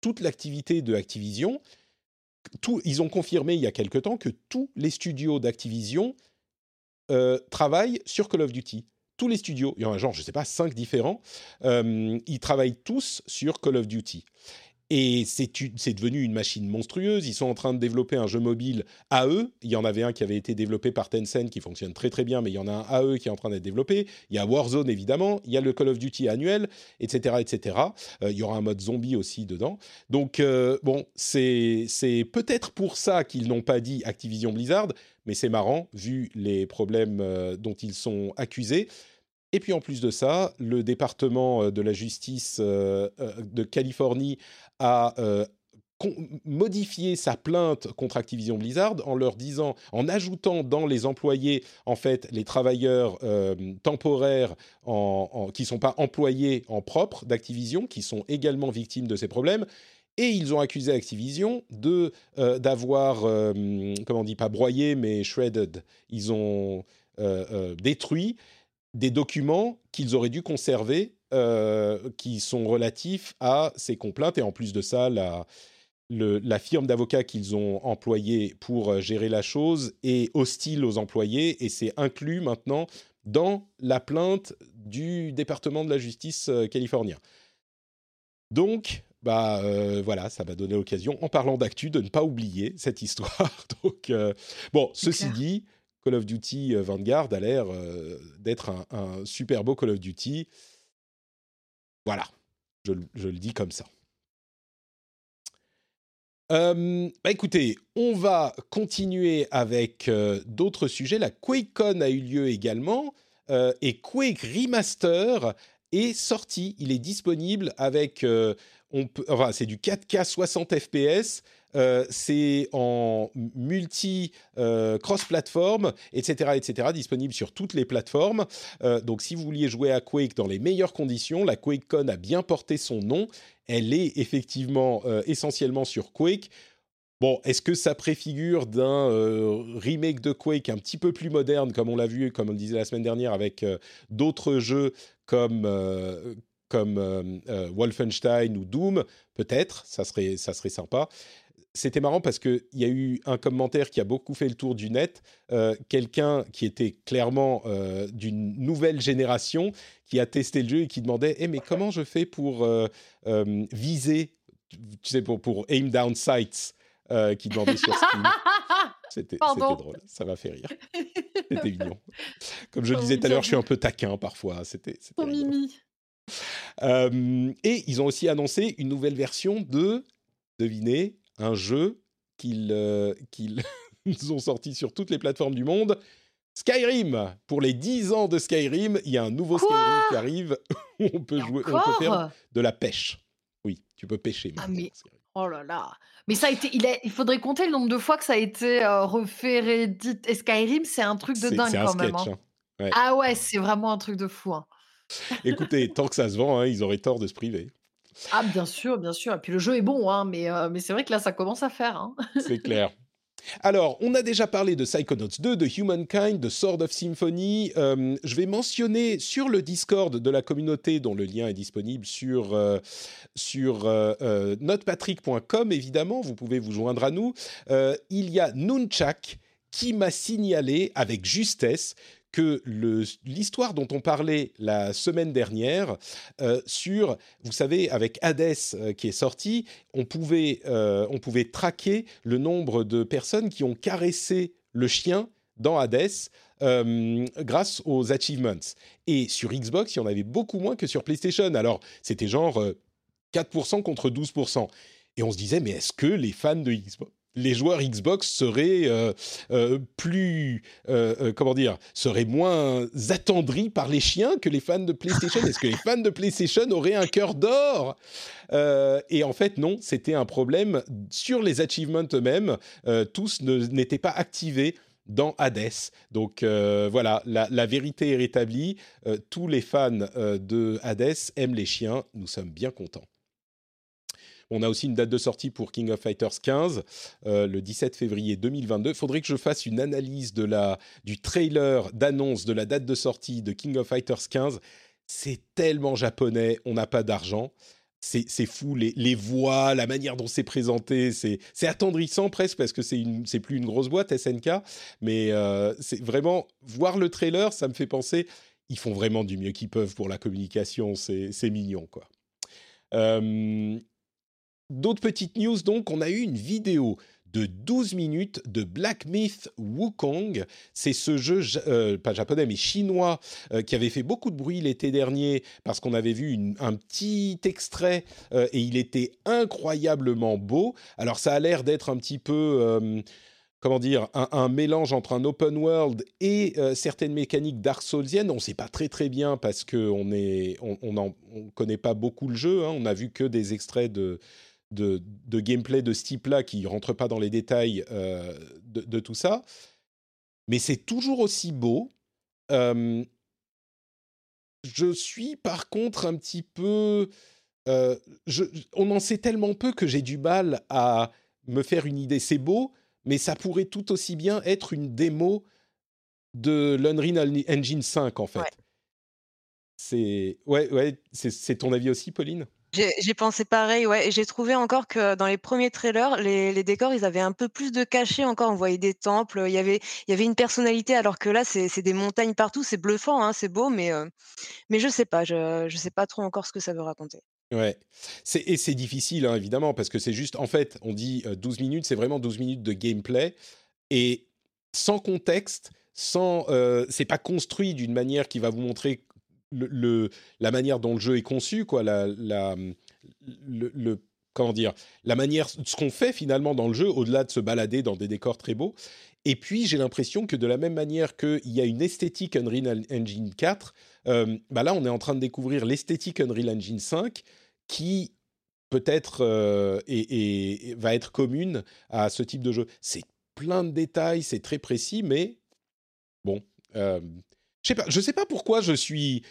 toute l'activité de Activision. Tout, ils ont confirmé il y a quelque temps que tous les studios d'Activision euh, travaillent sur Call of Duty. Tous les studios, il y en a genre, je ne sais pas, cinq différents, euh, ils travaillent tous sur Call of Duty. Et c'est devenu une machine monstrueuse. Ils sont en train de développer un jeu mobile à eux. Il y en avait un qui avait été développé par Tencent qui fonctionne très très bien, mais il y en a un à eux qui est en train d'être développé. Il y a Warzone évidemment, il y a le Call of Duty annuel, etc. etc. Euh, il y aura un mode zombie aussi dedans. Donc euh, bon, c'est peut-être pour ça qu'ils n'ont pas dit Activision Blizzard, mais c'est marrant vu les problèmes euh, dont ils sont accusés. Et puis en plus de ça, le département de la justice de Californie a euh, modifié sa plainte contre Activision Blizzard en leur disant, en ajoutant dans les employés, en fait, les travailleurs euh, temporaires qui ne sont pas employés en propre d'Activision, qui sont également victimes de ces problèmes. Et ils ont accusé Activision de euh, d'avoir, comment on dit, pas broyé, mais shredded. Ils ont détruit des documents qu'ils auraient dû conserver euh, qui sont relatifs à ces complaintes. Et en plus de ça, la, la firme d'avocats qu'ils ont employée pour euh, gérer la chose est hostile aux employés et c'est inclus maintenant dans la plainte du département de la justice euh, californien. Donc, bah voilà, ça m'a donné l'occasion, en parlant d'actu, de ne pas oublier cette histoire. Donc, bon, ceci dit, Call of Duty Vanguard a l'air d'être un, super beau Call of Duty. Voilà, je, le dis comme ça. Euh, bah écoutez, on va continuer avec euh, d'autres sujets. La QuakeCon a eu lieu également euh, et Quake Remaster est sorti. Il est disponible avec, enfin c'est du 4K 60 FPS euh, c'est en multi euh, etc., etc., disponible sur toutes les plateformes. Euh, donc, si vous vouliez jouer à Quake dans les meilleures conditions, la QuakeCon a bien porté son nom. Elle est effectivement essentiellement sur Quake. Bon, est-ce que ça préfigure d'un remake de Quake un petit peu plus moderne, comme on l'a vu, comme on le disait la semaine dernière, avec d'autres jeux comme, comme Wolfenstein ou Doom? Peut-être, ça serait, ça serait sympa c'était marrant parce qu'il y a eu un commentaire qui a beaucoup fait le tour du net, euh, quelqu'un qui était clairement euh, d'une nouvelle génération, qui a testé le jeu et qui demandait eh, mais comment je fais pour euh, viser, tu sais, pour, pour aim down sights qui demandait sur Steam. C'était drôle, ça m'a fait rire. C'était mignon. Comme je le disais tout à l'heure, je suis un peu taquin parfois. C'était mimi. et ils ont aussi annoncé une nouvelle version de, devinez, un jeu qu'ils euh, ont sorti sur toutes les plateformes du monde. Skyrim Pour les 10 ans de Skyrim, il y a un nouveau Skyrim qui arrive où on peut, jouer, on peut faire de la pêche. Tu peux pêcher. Ah, mais-. Oh là là. Mais ça a été, il, faudrait compter le nombre de fois que ça a été euh, refait, réédit. Et Skyrim, c'est un truc de dingue un quand même. hein. hein. Ah ouais, c'est vraiment un truc de fou. hein. Écoutez, tant que ça se vend, ils auraient tort de se priver. Ah bien sûr, bien sûr. Et puis le jeu est bon, hein, mais, euh, mais c'est vrai que là, ça commence à faire. hein. C'est clair. Alors, on a déjà parlé de Psychonauts 2, de Humankind, de Sword of Symphony. Euh, je vais mentionner sur le Discord de la communauté, dont le lien est disponible sur, euh, sur euh, notepatrick.com, évidemment, vous pouvez vous joindre à nous. Il y a Nunchak qui m'a signalé avec justesse que l'histoire dont on parlait la semaine dernière euh, sur, vous savez, avec Hades euh, qui est sorti, on pouvait, euh, on pouvait traquer le nombre de personnes qui ont caressé le chien dans Hades grâce aux achievements. Et sur Xbox, il y en avait beaucoup moins que sur PlayStation. Alors, c'était genre euh, 4% contre 12%. Et on se disait, mais est-ce que les fans de Xbox, les joueurs Xbox seraient euh, euh, plus, euh, comment dire, seraient moins attendris par les chiens que les fans de PlayStation Est-ce que les fans de PlayStation auraient un cœur d'or? Et en fait, non, c'était un problème sur les achievements eux-mêmes. Tous n'étaient pas activés dans Hades. Donc voilà, la, la vérité est rétablie. Tous les fans de Hades aiment les chiens. Nous sommes bien contents. On a aussi une date de sortie pour King of Fighters 15, euh, le 17 février 2022. Il faudrait que je fasse une analyse de la, du trailer d'annonce de la date de sortie de King of Fighters 15. C'est tellement japonais, on n'a pas d'argent. C'est fou, les, les voix, la manière dont c'est présenté, c'est attendrissant presque parce que c'est plus une grosse boîte SNK, mais euh, c'est vraiment voir le trailer, ça me fait penser, ils font vraiment du mieux qu'ils peuvent pour la communication, c'est c'est mignon quoi. Euh, D'autres petites news, donc, on a eu une vidéo de 12 minutes de Black Myth Wukong. C'est ce jeu, euh, pas japonais, mais chinois, euh, qui avait fait beaucoup de bruit l'été dernier parce qu'on avait vu un petit extrait euh, et il était incroyablement beau. Alors, ça a l'air d'être un petit peu. Comment dire, un, mélange entre un open world et certaines mécaniques Dark Soulsiennes. On ne sait pas très très bien parce qu'on on, on, on connaît pas beaucoup le jeu. hein. On a vu que des extraits de, de, de gameplay de ce type-là qui ne rentrent pas dans les détails euh, de, de tout ça. Mais c'est toujours aussi beau. Euh, je suis par contre un petit peu... euh, je- on en sait tellement peu que j'ai du mal à me faire une idée. C'est beau, mais ça pourrait tout aussi bien être une démo de l'Unreal Engine 5, en fait. Ouais. C'est ouais, ouais, c'est ton avis aussi, Pauline? J'ai pensé pareil, ouais. Et j'ai trouvé encore que dans les premiers trailers, les, décors, ils avaient un peu plus de cachet encore. On voyait des temples, il y avait, une personnalité, alors que là, c'est des montagnes partout. C'est bluffant, hein, c'est beau, mais, euh, mais je sais pas. Je, je sais pas trop encore ce que ça veut raconter. Ouais, et c'est difficile, hein, évidemment, parce que c'est juste, en fait, on dit euh, 12 minutes, c'est vraiment 12 minutes de gameplay, et sans contexte, sans, euh, c'est pas construit d'une manière qui va vous montrer la manière dont le jeu est conçu, quoi, la, la, le, comment dire, la manière, ce qu'on fait finalement dans le jeu, au-delà de se balader dans des décors très beaux. Et puis, j'ai l'impression que de la même manière qu'il y a une esthétique Unreal Engine 4, euh, bah là, on est en train de découvrir l'esthétique Unreal Engine 5 qui peut-être euh, est- est- va être commune à ce type de jeu. C'est plein de détails, c'est très précis, mais bon, euh, je sais pas, je sais pas pourquoi je suis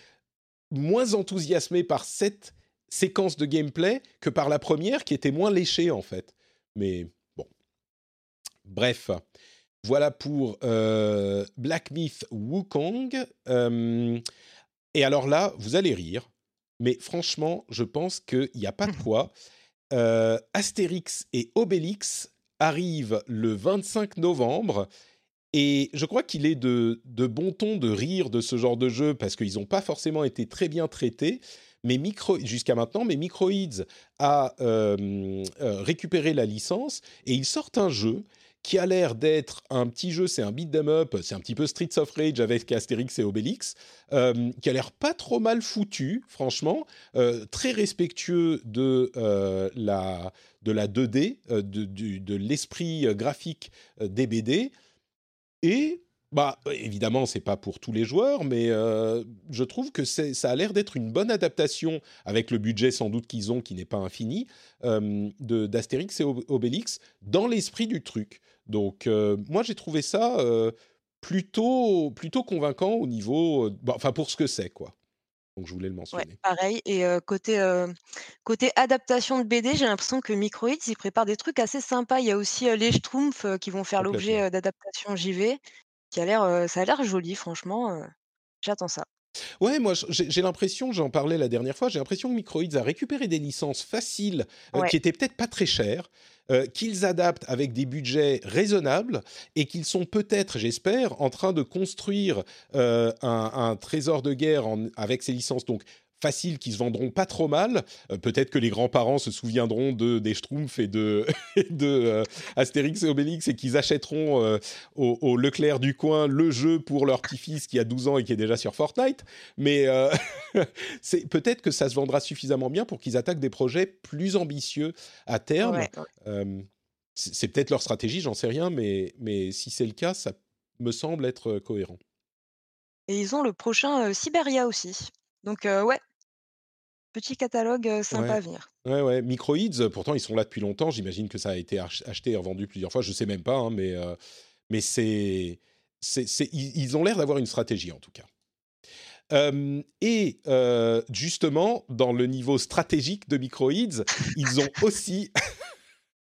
moins enthousiasmé par cette séquence de gameplay que par la première qui était moins léchée en fait. Mais bon, bref. Voilà pour euh, Black Myth Wukong. Euh, et alors là, vous allez rire, mais franchement, je pense qu'il n'y a pas de quoi. Euh, Astérix et Obélix arrivent le 25 novembre. Et je crois qu'il est de, bon ton de rire de ce genre de jeu parce qu'ils n'ont pas forcément été très bien traités. Mais jusqu'à maintenant, mais Microids a euh, euh, récupéré la licence et ils sortent un jeu qui a l'air d'être un petit jeu, c'est un beat 'em up, c'est un petit peu Streets of Rage avec Astérix et Obélix, euh, qui a l'air pas trop mal foutu, franchement, très respectueux de la de la 2D, euh, de, de l'esprit graphique des BD, et Bah, évidemment, c'est pas pour tous les joueurs, mais euh, je trouve que ça a l'air d'être une bonne adaptation, avec le budget sans doute qu'ils ont, qui n'est pas infini, euh, d'Astérix et Obélix, dans l'esprit du truc. Donc, euh, moi, j'ai trouvé ça euh, plutôt, plutôt convaincant au niveau, bah, enfin, pour ce que c'est, quoi. Donc, je voulais le mentionner. Ouais, pareil. Et côté, côté adaptation de BD, j'ai l'impression que Microids, ils préparent des trucs assez sympas. Il y a aussi les Schtroumpfs qui vont faire l'objet d'adaptation JV qui a l'air, ça a l'air joli franchement, j'attends ça. Ouais, moi j'ai l'impression, j'en parlais la dernière fois, j'ai l'impression que Microids a récupéré des licences faciles qui étaient peut-être pas très chères, qu'ils adaptent avec des budgets raisonnables et qu'ils sont peut-être, j'espère, en train de construire un, trésor de guerre avec ces licences. Donc faciles qui se vendront pas trop mal. Euh, peut-être que les grands-parents se souviendront de des Schtroumpfs et de, de euh, Astérix et Obélix et qu'ils achèteront euh, au, Leclerc du coin le jeu pour leur petit-fils qui a 12 ans et qui est déjà sur Fortnite. Mais c'est peut-être que ça se vendra suffisamment bien pour qu'ils attaquent des projets plus ambitieux à terme. c'est peut-être leur stratégie, j'en sais rien, mais, mais si c'est le cas, ça me semble être cohérent. Et ils ont le prochain Siberia aussi. Donc ouais, Petit catalogue, sympa à venir. Ouais, ouais. Microids, pourtant, ils sont là depuis longtemps. J'imagine que ça a été acheté et revendu plusieurs fois. Je sais même pas, hein, mais, mais c'est, c'est, ils, ont l'air d'avoir une stratégie, en tout cas. et justement, dans le niveau stratégique de Microids, ils ont aussi,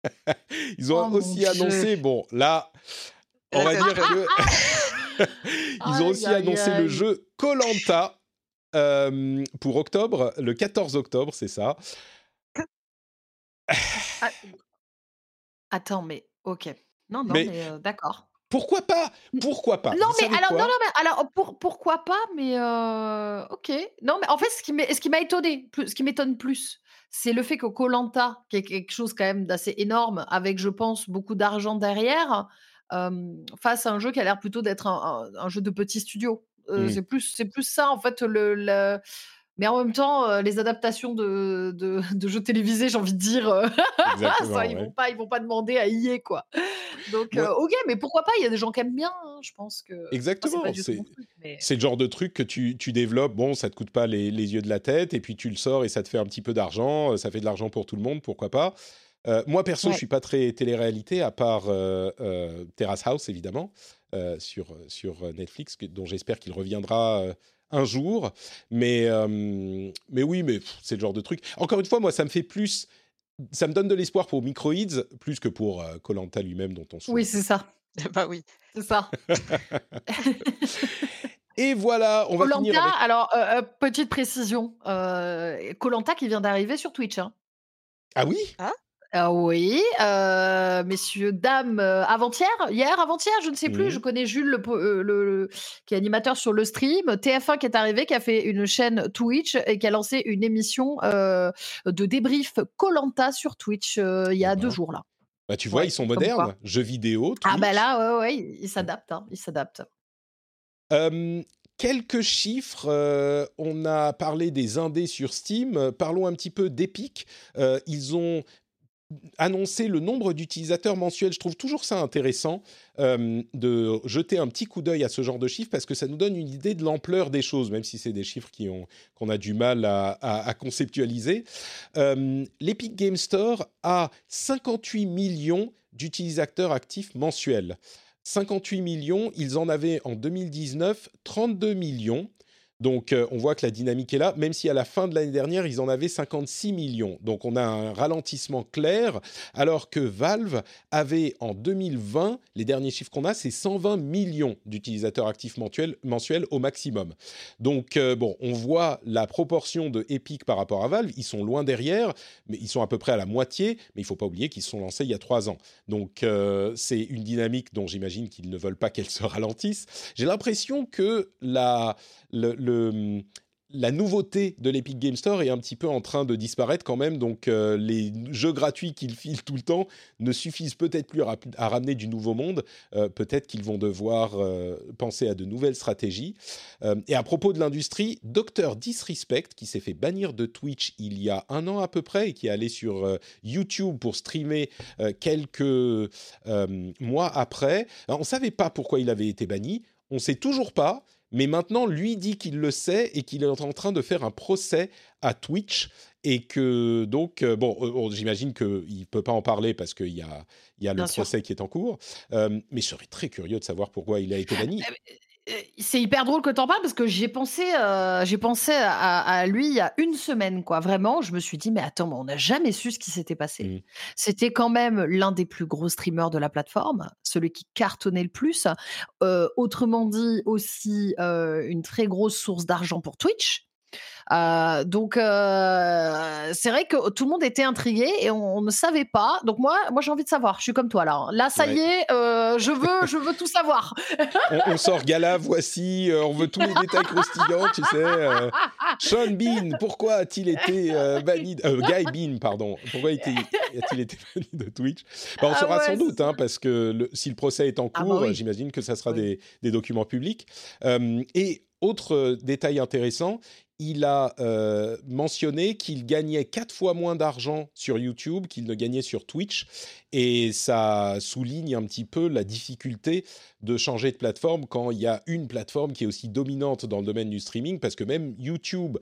ils ont oh aussi annoncé, bon, là, on va dire que... ils ont aussi annoncé le jeu Colanta euh, pour octobre, le 14 octobre, c'est ça. Ah, attends, mais ok. Non, non, mais, euh, d'accord. Pourquoi pas? Pourquoi pas? Non, mais alors, non, non, mais alors, pour, pourquoi pas Mais euh, ok. Non, mais en fait, ce qui m'a étonné, ce qui m'étonne plus, c'est le fait que Colanta, qui est quelque chose quand même d'assez énorme, avec, je pense, beaucoup d'argent derrière, fasse un jeu qui a l'air plutôt d'être un, un, jeu de petit studio. Mmh. C'est plus, c'est plus ça en fait le, mais en même temps, les adaptations de, de, jeux télévisés, j'ai envie de dire, ça, ils vont pas, ils vont pas demander à y quoi. Donc, ok, mais pourquoi pas Il y a des gens qui aiment bien. Hein, je pense que. Exactement. c'est le genre de truc que tu, tu, développes. Bon, ça te coûte pas les, les, yeux de la tête, et puis tu le sors et ça te fait un petit peu d'argent. Ça fait de l'argent pour tout le monde. Pourquoi pas Moi perso, je suis pas très télé-réalité à part Terrace House évidemment. Euh, sur, sur Netflix, dont j'espère qu'il reviendra euh, un jour. Mais, euh, mais oui, mais c'est le genre de truc. Encore une fois, moi, ça me fait plus. Ça me donne de l'espoir pour Microids plus que pour Colanta lui-même, dont on se Oui, c'est ça. bah oui. C'est ça. Et voilà, on va finir avec... alors, petite précision. Colanta qui vient d'arriver sur Twitch. Hein. Ah oui? Ah ah oui, euh, messieurs, dames, euh, avant-hier, hier, avant-hier, je ne sais plus. Je connais Jules, euh, le, qui est animateur sur le stream. TF1 qui est arrivé, qui a fait une chaîne Twitch et qui a lancé une émission de débrief Colanta sur Twitch il y a deux jours là. Bah, tu vois, ils sont modernes, jeux vidéo. Ah bah là, ouais, ouais, ils s'adaptent, hein, ils s'adaptent. Quelques chiffres, on a parlé des indés sur Steam, parlons un petit peu d'Epic. ils ont annoncer le nombre d'utilisateurs mensuels. Je trouve toujours ça intéressant euh, de jeter un petit coup d'œil à ce genre de chiffres parce que ça nous donne une idée de l'ampleur des choses, même si c'est des chiffres qu'on a du mal à, conceptualiser. Euh, L'Epic Game Store a 58 millions d'utilisateurs actifs mensuels. 58 millions, ils en avaient en 2019 32 millions. Donc euh, on voit que la dynamique est là, même si à la fin de l'année dernière, ils en avaient 56 millions. Donc on a un ralentissement clair, alors que Valve avait en 2020, les derniers chiffres qu'on a, c'est 120 millions d'utilisateurs actifs mensuels, au maximum. Donc euh, bon, on voit la proportion de Epic par rapport à Valve, ils sont loin derrière, mais ils sont à peu près à la moitié, mais il faut pas oublier qu'ils se sont lancés il y a trois ans. Donc euh, c'est une dynamique dont j'imagine qu'ils ne veulent pas qu'elle se ralentisse. J'ai l'impression que la le, la nouveauté de l'Epic Game Store est un petit peu en train de disparaître quand même, donc euh, les jeux gratuits qu'ils filent tout le temps ne suffisent peut-être plus à, ramener du nouveau monde. Euh, peut-être qu'ils vont devoir euh, penser à de nouvelles stratégies. et à propos de l'industrie, Dr Disrespect, qui s'est fait bannir de Twitch il y a un an à peu près et qui est allé sur YouTube pour streamer quelques mois après, on ne savait pas pourquoi il avait été banni. On ne sait toujours pas mais maintenant lui dit qu'il le sait et qu'il est en train de faire un procès à Twitch et que donc euh, bon, j'imagine qu'il ne peut pas en parler parce qu'il y a, il y a le procès qui est en cours, euh, mais je serais très curieux de savoir pourquoi il a été banni. Eh c'est hyper drôle que tu en parles parce que j'ai pensé, euh, j'ai pensé à, lui il y a une semaine, quoi. Vraiment, je me suis dit, mais attends, on n'a jamais su ce qui s'était passé. Mmh. C'était quand même l'un des plus gros streamers de la plateforme, celui qui cartonnait le plus. Euh, autrement dit, aussi euh, une très grosse source d'argent pour Twitch. Euh, donc euh, c'est vrai que tout le monde était intrigué et on, ne savait pas. Donc moi, moi j'ai envie de savoir. Je suis comme toi là. Là, ça y est, euh, je veux, je veux tout savoir. on, sort gala, voici. on veut tous les détails croustillants, tu sais. Sean Bean, pourquoi a-t-il été banni Guy Bean, pardon. Pourquoi a-t-il été banni de Twitch? Bah, On ah saura sans doute, hein, parce que le, si le procès est en ah bah cours, j'imagine que ça sera des, des, documents publics. et autre détail intéressant, il a euh, mentionné qu'il gagnait quatre fois moins d'argent sur YouTube qu'il ne gagnait sur Twitch. Et ça souligne un petit peu la difficulté de changer de plateforme quand il y a une plateforme qui est aussi dominante dans le domaine du streaming, parce que même YouTube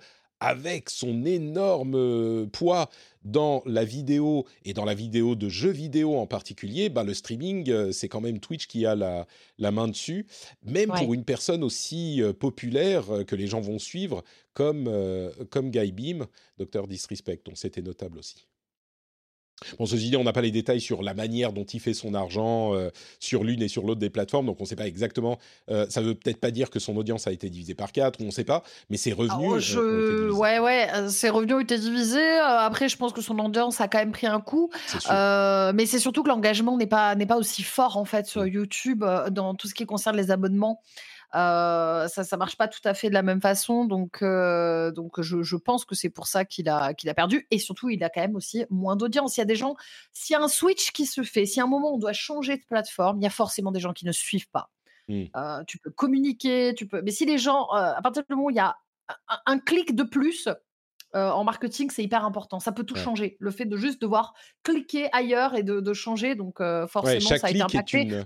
avec son énorme euh, poids dans la vidéo et dans la vidéo de jeux vidéo en particulier, ben le streaming, euh, c'est quand même Twitch qui a la, la main dessus, même pour une personne aussi euh, populaire que les gens vont suivre comme, comme Guy Beam, Docteur Disrespect, dont c'était notable aussi. Bon, ceci dit, on n'a pas les détails sur la manière dont il fait son argent euh, sur l'une et sur l'autre des plateformes, donc on ne sait pas exactement. Euh, ça veut peut-être pas dire que son audience a été divisée par quatre, on ne sait pas, mais ses revenus. Euh, ouais, ouais, ses revenus ont été divisés. après, je pense que son audience a quand même pris un coup. mais c'est surtout que l'engagement n'est pas pas aussi fort en fait sur mmh. YouTube dans tout ce qui concerne les abonnements. Euh, ça ça marche pas tout à fait de la même façon, donc euh, donc je, pense que c'est pour ça qu'il a qu'il a perdu et surtout il a quand même aussi moins d'audience. Il y a des gens, s'il y a un switch qui se fait, si à un moment on doit changer de plateforme, il y a forcément des gens qui ne suivent pas. Mmh. Euh, tu peux communiquer, tu peux, mais si les gens, à partir du moment où il y a un, clic de plus, en marketing, c'est hyper important. Ça peut tout changer. Le fait de juste devoir cliquer ailleurs et de, changer, donc forcément, ça a été impacté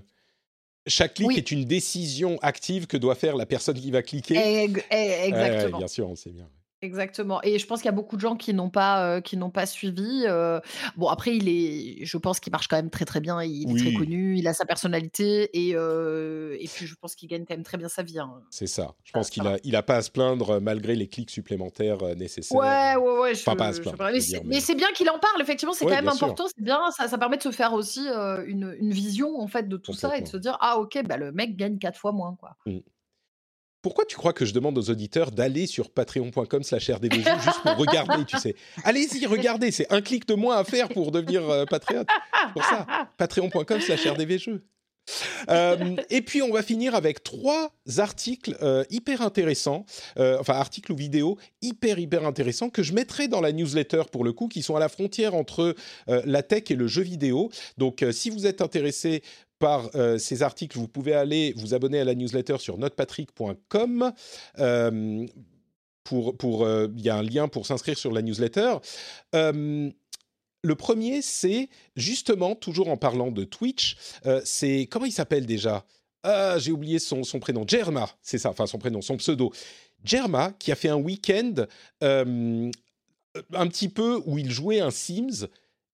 chaque clic est une décision active que doit faire la personne qui va cliquer. exactement. bien sûr, on sait bien. Exactement. Et je pense qu'il y a beaucoup de gens qui n'ont pas, euh, qui n'ont pas suivi. Euh. Bon, après, il est, je pense qu'il marche quand même très très bien. Il est très connu, il a sa personnalité et, euh, et puis je pense qu'il gagne quand même très bien sa vie. Hein. C'est ça. Je pense qu'il a, il a pas à se plaindre malgré les clics supplémentaires nécessaires. Ouais, ouais, ouais. pas à se plaindre. Mais c'est bien qu'il en parle. Effectivement, c'est quand même important. C'est bien. Ça, ça, permet de se faire aussi une, une, vision en fait de tout ça et de se dire ah ok, bah le mec gagne quatre fois moins quoi. Mmh. Pourquoi tu crois que je demande aux auditeurs d'aller sur patreon.com slash rdvg juste pour regarder, tu sais? Allez-y, regardez, c'est un clic de moins à faire pour devenir euh, patriote. Pour ça, patreon.com slash rdvg. Euh, et puis on va finir avec trois articles euh, hyper intéressants, enfin articles ou vidéos hyper hyper intéressants que je mettrai dans la newsletter pour le coup, qui sont à la frontière entre la tech et le jeu vidéo. Donc si vous êtes intéressé par euh, ces articles, vous pouvez aller vous abonner à la newsletter sur notepatrick.com. Euh, pour, pour, euh, il y a un lien pour s'inscrire sur la newsletter. le premier, c'est justement, toujours en parlant de Twitch, c'est, comment il s'appelle déjà? Ah, J'ai oublié son, son prénom. Germa, c'est ça, enfin son prénom, son pseudo. Germa, qui a fait un week-end un petit peu où il jouait un Sims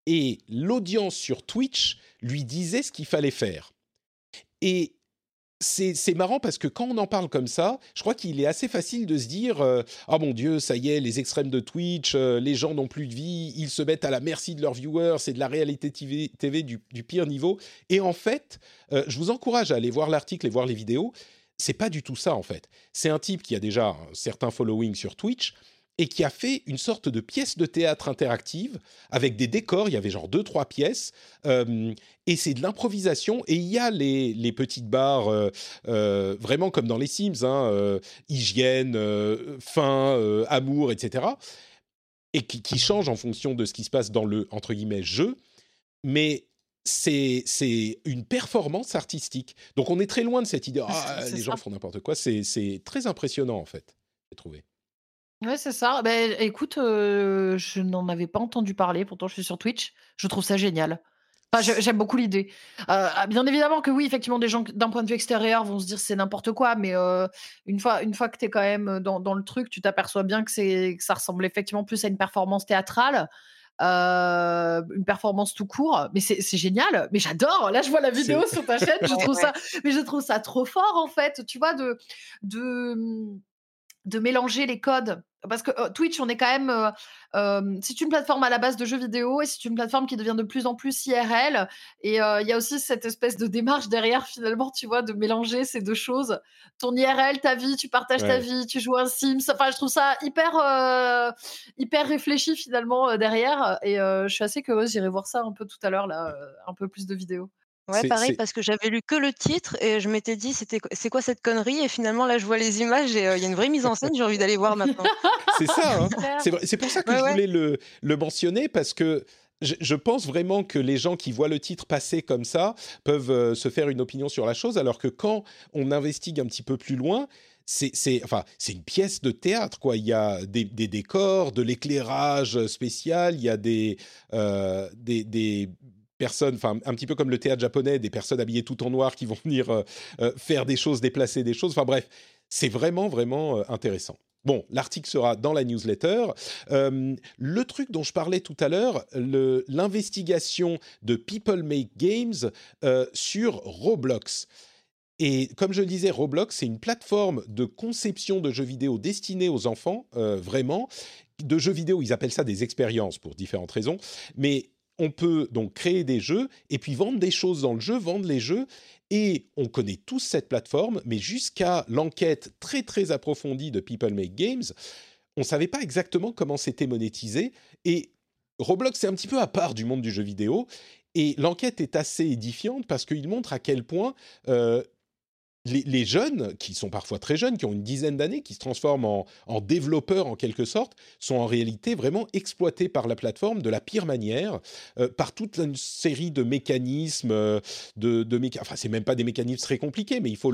et l'audience sur Twitch lui disait ce qu'il fallait faire. Et c'est marrant parce que quand on en parle comme ça, je crois qu'il est assez facile de se dire euh, Ah mon Dieu, ça y est, les extrêmes de Twitch, euh, les gens n'ont plus de vie, ils se mettent à la merci de leurs viewers, c'est de la réalité TV, du, pire niveau. Et en fait, euh, je vous encourage à aller voir l'article et voir les vidéos. C'est pas du tout ça en fait. C'est un type qui a déjà un certain following sur Twitch et qui a fait une sorte de pièce de théâtre interactive avec des décors. Il y avait genre deux, trois pièces. Euh, et c'est de l'improvisation. Et il y a les, les petites barres, euh, euh, vraiment comme dans les Sims, hein, hygiène, faim, amour, etc. Et qui, qui changent en fonction de ce qui se passe dans le, entre guillemets, jeu. Mais c'est, c'est une performance artistique. Donc on est très loin de cette idée, ah, les gens font n'importe quoi. C'est, c'est très impressionnant, en fait, j'ai trouvé. Ouais, c'est ça. Ben, écoute, euh, je n'en avais pas entendu parler, pourtant je suis sur Twitch. Je trouve ça génial. j'aime beaucoup l'idée. Euh, ah, bien évidemment que oui, effectivement, des gens d'un point de vue extérieur vont se dire c'est n'importe quoi, mais euh, une fois, une fois que tu es quand même dans, dans le truc, tu t'aperçois bien que, c'est, que ça ressemble effectivement plus à une performance théâtrale. une performance tout court, mais c'est, c'est génial. Mais j'adore. Là, je vois la vidéo sur ta chaîne, je trouve ça, mais je trouve ça trop fort en fait. Tu vois de de de mélanger les codes. Parce que euh, Twitch, on est quand même. Euh, euh, c'est une plateforme à la base de jeux vidéo et c'est une plateforme qui devient de plus en plus IRL. Et il y a aussi cette espèce de démarche derrière, finalement, tu vois, de mélanger ces deux choses. Ton IRL, ta vie, tu partages ta vie, tu joues un Sims. Enfin, je trouve ça hyper, hyper réfléchi, finalement, derrière. Et je suis assez curieuse, j'irai voir ça un peu tout à l'heure, là, un peu plus de vidéos. Ouais, pareil, parce que j'avais lu que le titre et je m'étais dit, c'était c'est quoi cette connerie? Et finalement, là, je vois les images et il y a une vraie mise en scène, j'ai envie d'aller voir maintenant. c'est ça, hein. c'est pour ça que je voulais le, le, mentionner, parce que je, pense vraiment que les gens qui voient le titre passer comme ça peuvent se faire une opinion sur la chose, alors que quand on investigue un petit peu plus loin, c'est enfin, une pièce de théâtre, quoi. Il y a des, des décors, de l'éclairage spécial, il y a des, des, des personnes, enfin un petit peu comme le théâtre japonais, des personnes habillées tout en noir qui vont venir euh, euh, faire des choses, déplacer des choses. Enfin bref, c'est vraiment vraiment euh, intéressant. Bon, l'article sera dans la newsletter. le truc dont je parlais tout à l'heure, l'investigation de People Make Games sur Roblox. Et comme je le disais, Roblox, c'est une plateforme de conception de jeux vidéo destinée aux enfants, vraiment. De jeux vidéo, ils appellent ça des expériences pour différentes raisons. Mais on peut donc créer des jeux et puis vendre des choses dans le jeu, vendre les jeux. Et on connaît tous cette plateforme, mais jusqu'à l'enquête très très approfondie de People Make Games, on ne savait pas exactement comment c'était monétisé. Et Roblox, c'est un petit peu à part du monde du jeu vidéo. Et l'enquête est assez édifiante parce qu'il montre à quel point euh, les, jeunes, qui sont parfois très jeunes, qui ont une dizaine d'années, qui se transforment en, développeurs en quelque sorte, sont en réalité vraiment exploités par la plateforme de la pire manière, euh, par toute une série de mécanismes, euh, de, de enfin c'est même pas des mécanismes très compliqués, mais il faut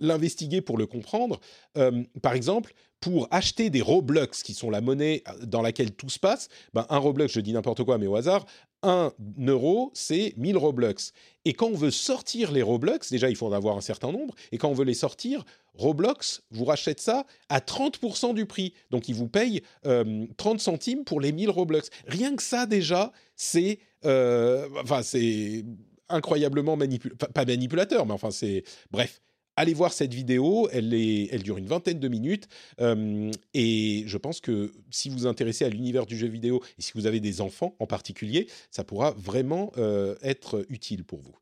l'investiguer pour le comprendre. Euh, par exemple, pour acheter des Roblox, qui sont la monnaie dans laquelle tout se passe, ben un Roblox, je dis n'importe quoi, mais au hasard, 1 euro, c'est 1000 Roblox. Et quand on veut sortir les Roblox, déjà il faut en avoir un certain nombre, et quand on veut les sortir, Roblox vous rachète ça à 30% du prix. Donc il vous paye 30 euh, centimes pour les 1000 Roblox. Rien que ça déjà, c'est... Euh, enfin, c'est incroyablement manipulateur. Pas manipulateur, mais enfin c'est... Bref allez voir cette vidéo, elle, dure une vingtaine de minutes, euh, et je pense que si vous vous intéressez à l'univers du jeu vidéo, et si vous avez des enfants en particulier, ça pourra vraiment euh, être utile pour vous.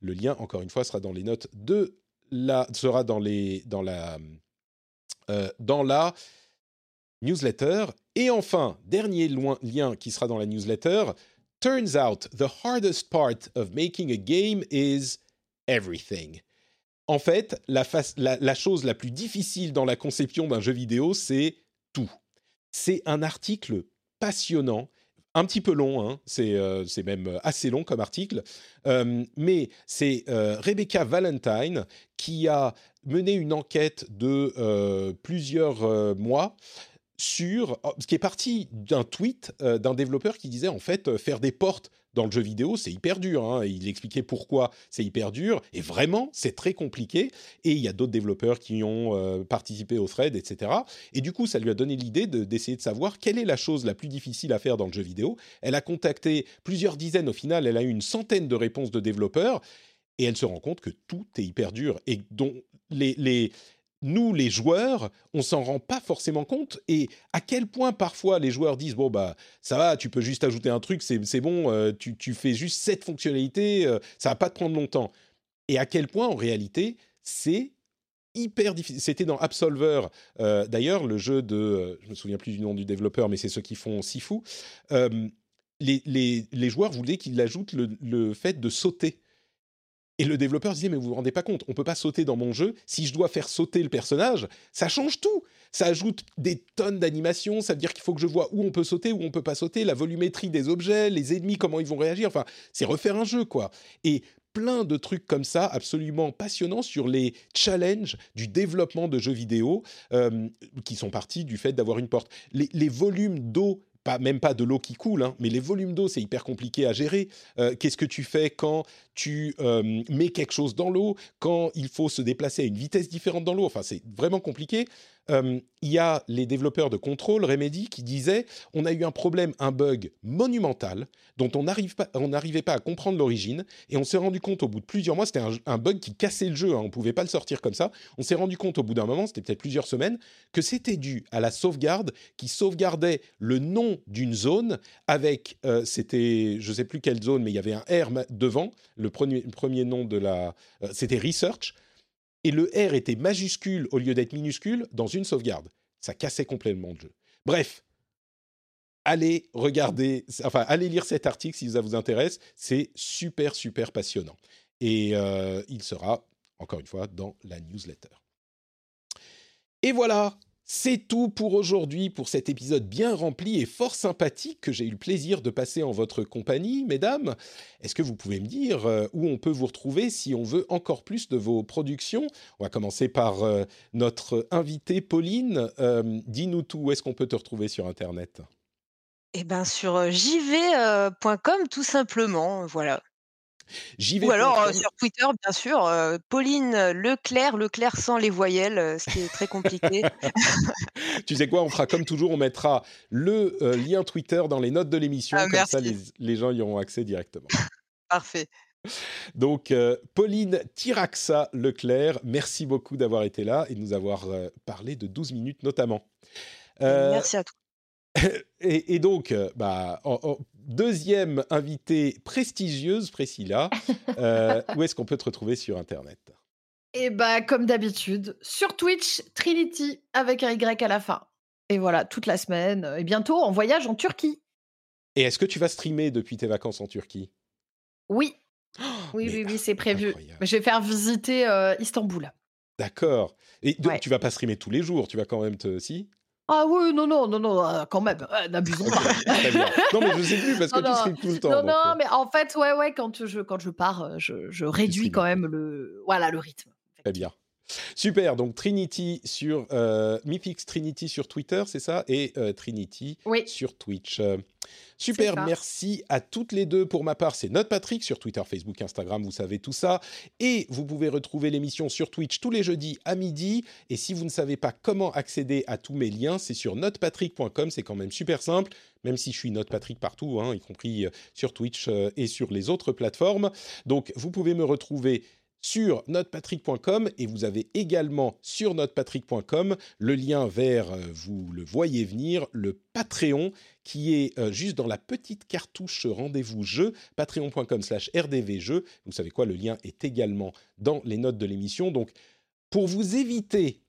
Le lien, encore une fois, sera dans les notes de la... sera dans, euh, dans la newsletter. Et enfin, dernier lien qui sera dans la newsletter, Turns out the hardest part of making a game is everything en fait, la, chose la plus difficile dans la conception d'un jeu vidéo, c'est tout. C'est un article passionnant, un petit peu long, hein, euh, c'est même assez long comme article, euh, mais c'est euh, Rebecca Valentine qui a mené une enquête de plusieurs mois sur ce qui est parti d'un tweet d'un développeur qui disait en fait faire des portes dans le jeu vidéo, c'est hyper dur. Hein. Il expliquait pourquoi c'est hyper dur. Et vraiment, c'est très compliqué. Et il y a d'autres développeurs qui ont euh, participé au thread, etc. Et du coup, ça lui a donné l'idée d'essayer de, savoir quelle est la chose la plus difficile à faire dans le jeu vidéo. Elle a contacté plusieurs dizaines. Au final, elle a eu une centaine de réponses de développeurs. Et elle se rend compte que tout est hyper dur et dont les, les, nous, les joueurs, on s'en rend pas forcément compte et à quel point parfois les joueurs disent bon bah ça va, tu peux juste ajouter un truc, c'est bon, euh, tu, fais juste cette fonctionnalité, euh, ça va pas te prendre longtemps. Et à quel point en réalité c'est hyper difficile. C'était dans Absolver, euh, d'ailleurs, le jeu de, euh, je me souviens plus du nom du développeur, mais c'est ceux qui font Sifu. Les, les, les, joueurs voulaient qu'il ajoute le, le, fait de sauter. Et le développeur disait, mais vous vous rendez pas compte, on peut pas sauter dans mon jeu. Si je dois faire sauter le personnage, ça change tout. Ça ajoute des tonnes d'animations. Ça veut dire qu'il faut que je vois où on peut sauter, où on peut pas sauter, la volumétrie des objets, les ennemis, comment ils vont réagir. Enfin, c'est refaire un jeu, quoi. Et plein de trucs comme ça, absolument passionnants sur les challenges du développement de jeux vidéo euh, qui sont partis du fait d'avoir une porte. Les, les volumes d'eau pas, même pas de l'eau qui coule, hein, mais les volumes d'eau, c'est hyper compliqué à gérer. Euh, Qu'est-ce que tu fais quand tu euh, mets quelque chose dans l'eau, quand il faut se déplacer à une vitesse différente dans l'eau? Enfin, c'est vraiment compliqué. Euh, il y a les développeurs de contrôle, Remedy, qui disaient on a eu un problème, un bug monumental dont on n'arrivait pas, à comprendre l'origine et on s'est rendu compte au bout de plusieurs mois, c'était un, bug qui cassait le jeu, hein, on ne pouvait pas le sortir comme ça. On s'est rendu compte au bout d'un moment, c'était peut-être plusieurs semaines, que c'était dû à la sauvegarde qui sauvegardait le nom d'une zone avec, euh, c'était, je ne sais plus quelle zone, mais il y avait un R devant, le premier, le premier nom de la, euh, c'était Research et le R était majuscule au lieu d'être minuscule dans une sauvegarde. Ça cassait complètement le jeu. Bref, allez regarder, enfin allez lire cet article si ça vous intéresse. C'est super super passionnant et euh, il sera encore une fois dans la newsletter. Et voilà, c'est tout pour aujourd'hui, pour cet épisode bien rempli et fort sympathique que j'ai eu le plaisir de passer en votre compagnie, mesdames. Est-ce que vous pouvez me dire euh, où on peut vous retrouver si on veut encore plus de vos productions? On va commencer par euh, notre invitée Pauline. Euh, Dis-nous tout, où est-ce qu'on peut te retrouver sur Internet? Eh bien sur jv.com tout simplement, voilà. J'y vais. Ou alors euh, sur Twitter, bien sûr, euh, Pauline Leclerc, Leclerc sans les voyelles, euh, ce qui est très compliqué. tu sais quoi, on fera comme toujours, on mettra le lien Twitter dans les notes de l'émission, Ah, comme merci. ça les, les gens y auront accès directement. Parfait. Donc, euh, Pauline Tiraxa Leclerc, merci beaucoup d'avoir été là et de nous avoir euh, parlé de 12 minutes notamment. Euh, Merci à toi. et, et donc, bah, en- en- deuxième invitée prestigieuse, Priscilla, euh, où est-ce qu'on peut te retrouver sur Internet? Et bah, comme d'habitude, sur Twitch, Trinity avec un Y à la fin. Et voilà, toute la semaine. Et bientôt, en voyage en Turquie. Et est-ce que tu vas streamer depuis tes vacances en Turquie? Oui. Oui, mais oui, oui, c'est prévu. incroyable. Je vais faire visiter euh, Istanbul. D'accord. Et donc, Ouais. tu vas pas streamer tous les jours, tu vas quand même te... Si? Ah oui, non, non, non, non, euh, quand même, euh, n'abusons pas. très bien. Non, mais je sais plus, parce que Non, tu streames tout le temps. Non, donc, non, euh, mais en fait, ouais, ouais, quand je, quand je pars, je, je réduis quand même le, voilà, le rythme. Très bien. Super, donc Trinity sur euh, Mythix Trinity sur Twitter, c'est ça? Et Trinity Oui. sur Twitch. Super, merci à toutes les deux. Pour ma part, c'est Note Patrick sur Twitter, Facebook, Instagram, vous savez tout ça. Et vous pouvez retrouver l'émission sur Twitch tous les jeudis à midi. Et si vous ne savez pas comment accéder à tous mes liens, c'est sur notepatrick.com, c'est quand même super simple. Même si je suis Note Patrick partout, hein, y compris euh, sur Twitch euh, et sur les autres plateformes. Donc, vous pouvez me retrouver sur notepatrick.com et vous avez également sur notepatrick.com le lien vers, euh, vous le voyez venir, le Patreon qui est euh, juste dans la petite cartouche rendez-vous jeu, patreon.com slash rdvjeux. Vous savez quoi, le lien est également dans les notes de l'émission. Donc, pour vous éviter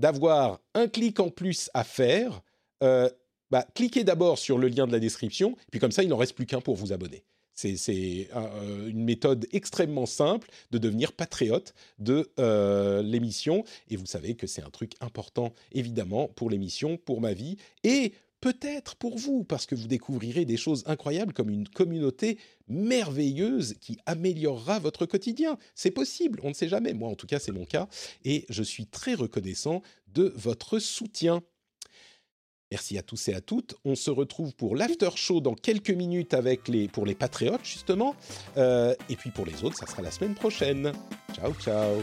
d'avoir un clic en plus à faire, euh, bah, cliquez d'abord sur le lien de la description, puis comme ça, il n'en reste plus qu'un pour vous abonner. C'est- euh, une méthode extrêmement simple de devenir patriote de euh, l'émission. Et vous savez que c'est un truc important, évidemment, pour l'émission, pour ma vie, et peut-être pour vous, parce que vous découvrirez des choses incroyables comme une communauté merveilleuse qui améliorera votre quotidien. C'est possible, on ne sait jamais. Moi, en tout cas, c'est mon cas. Et je suis très reconnaissant de votre soutien. Merci à tous et à toutes. On se retrouve pour l'after show dans quelques minutes avec les, pour les patriotes, justement. Euh, et puis pour les autres, ça sera la semaine prochaine. Ciao, ciao.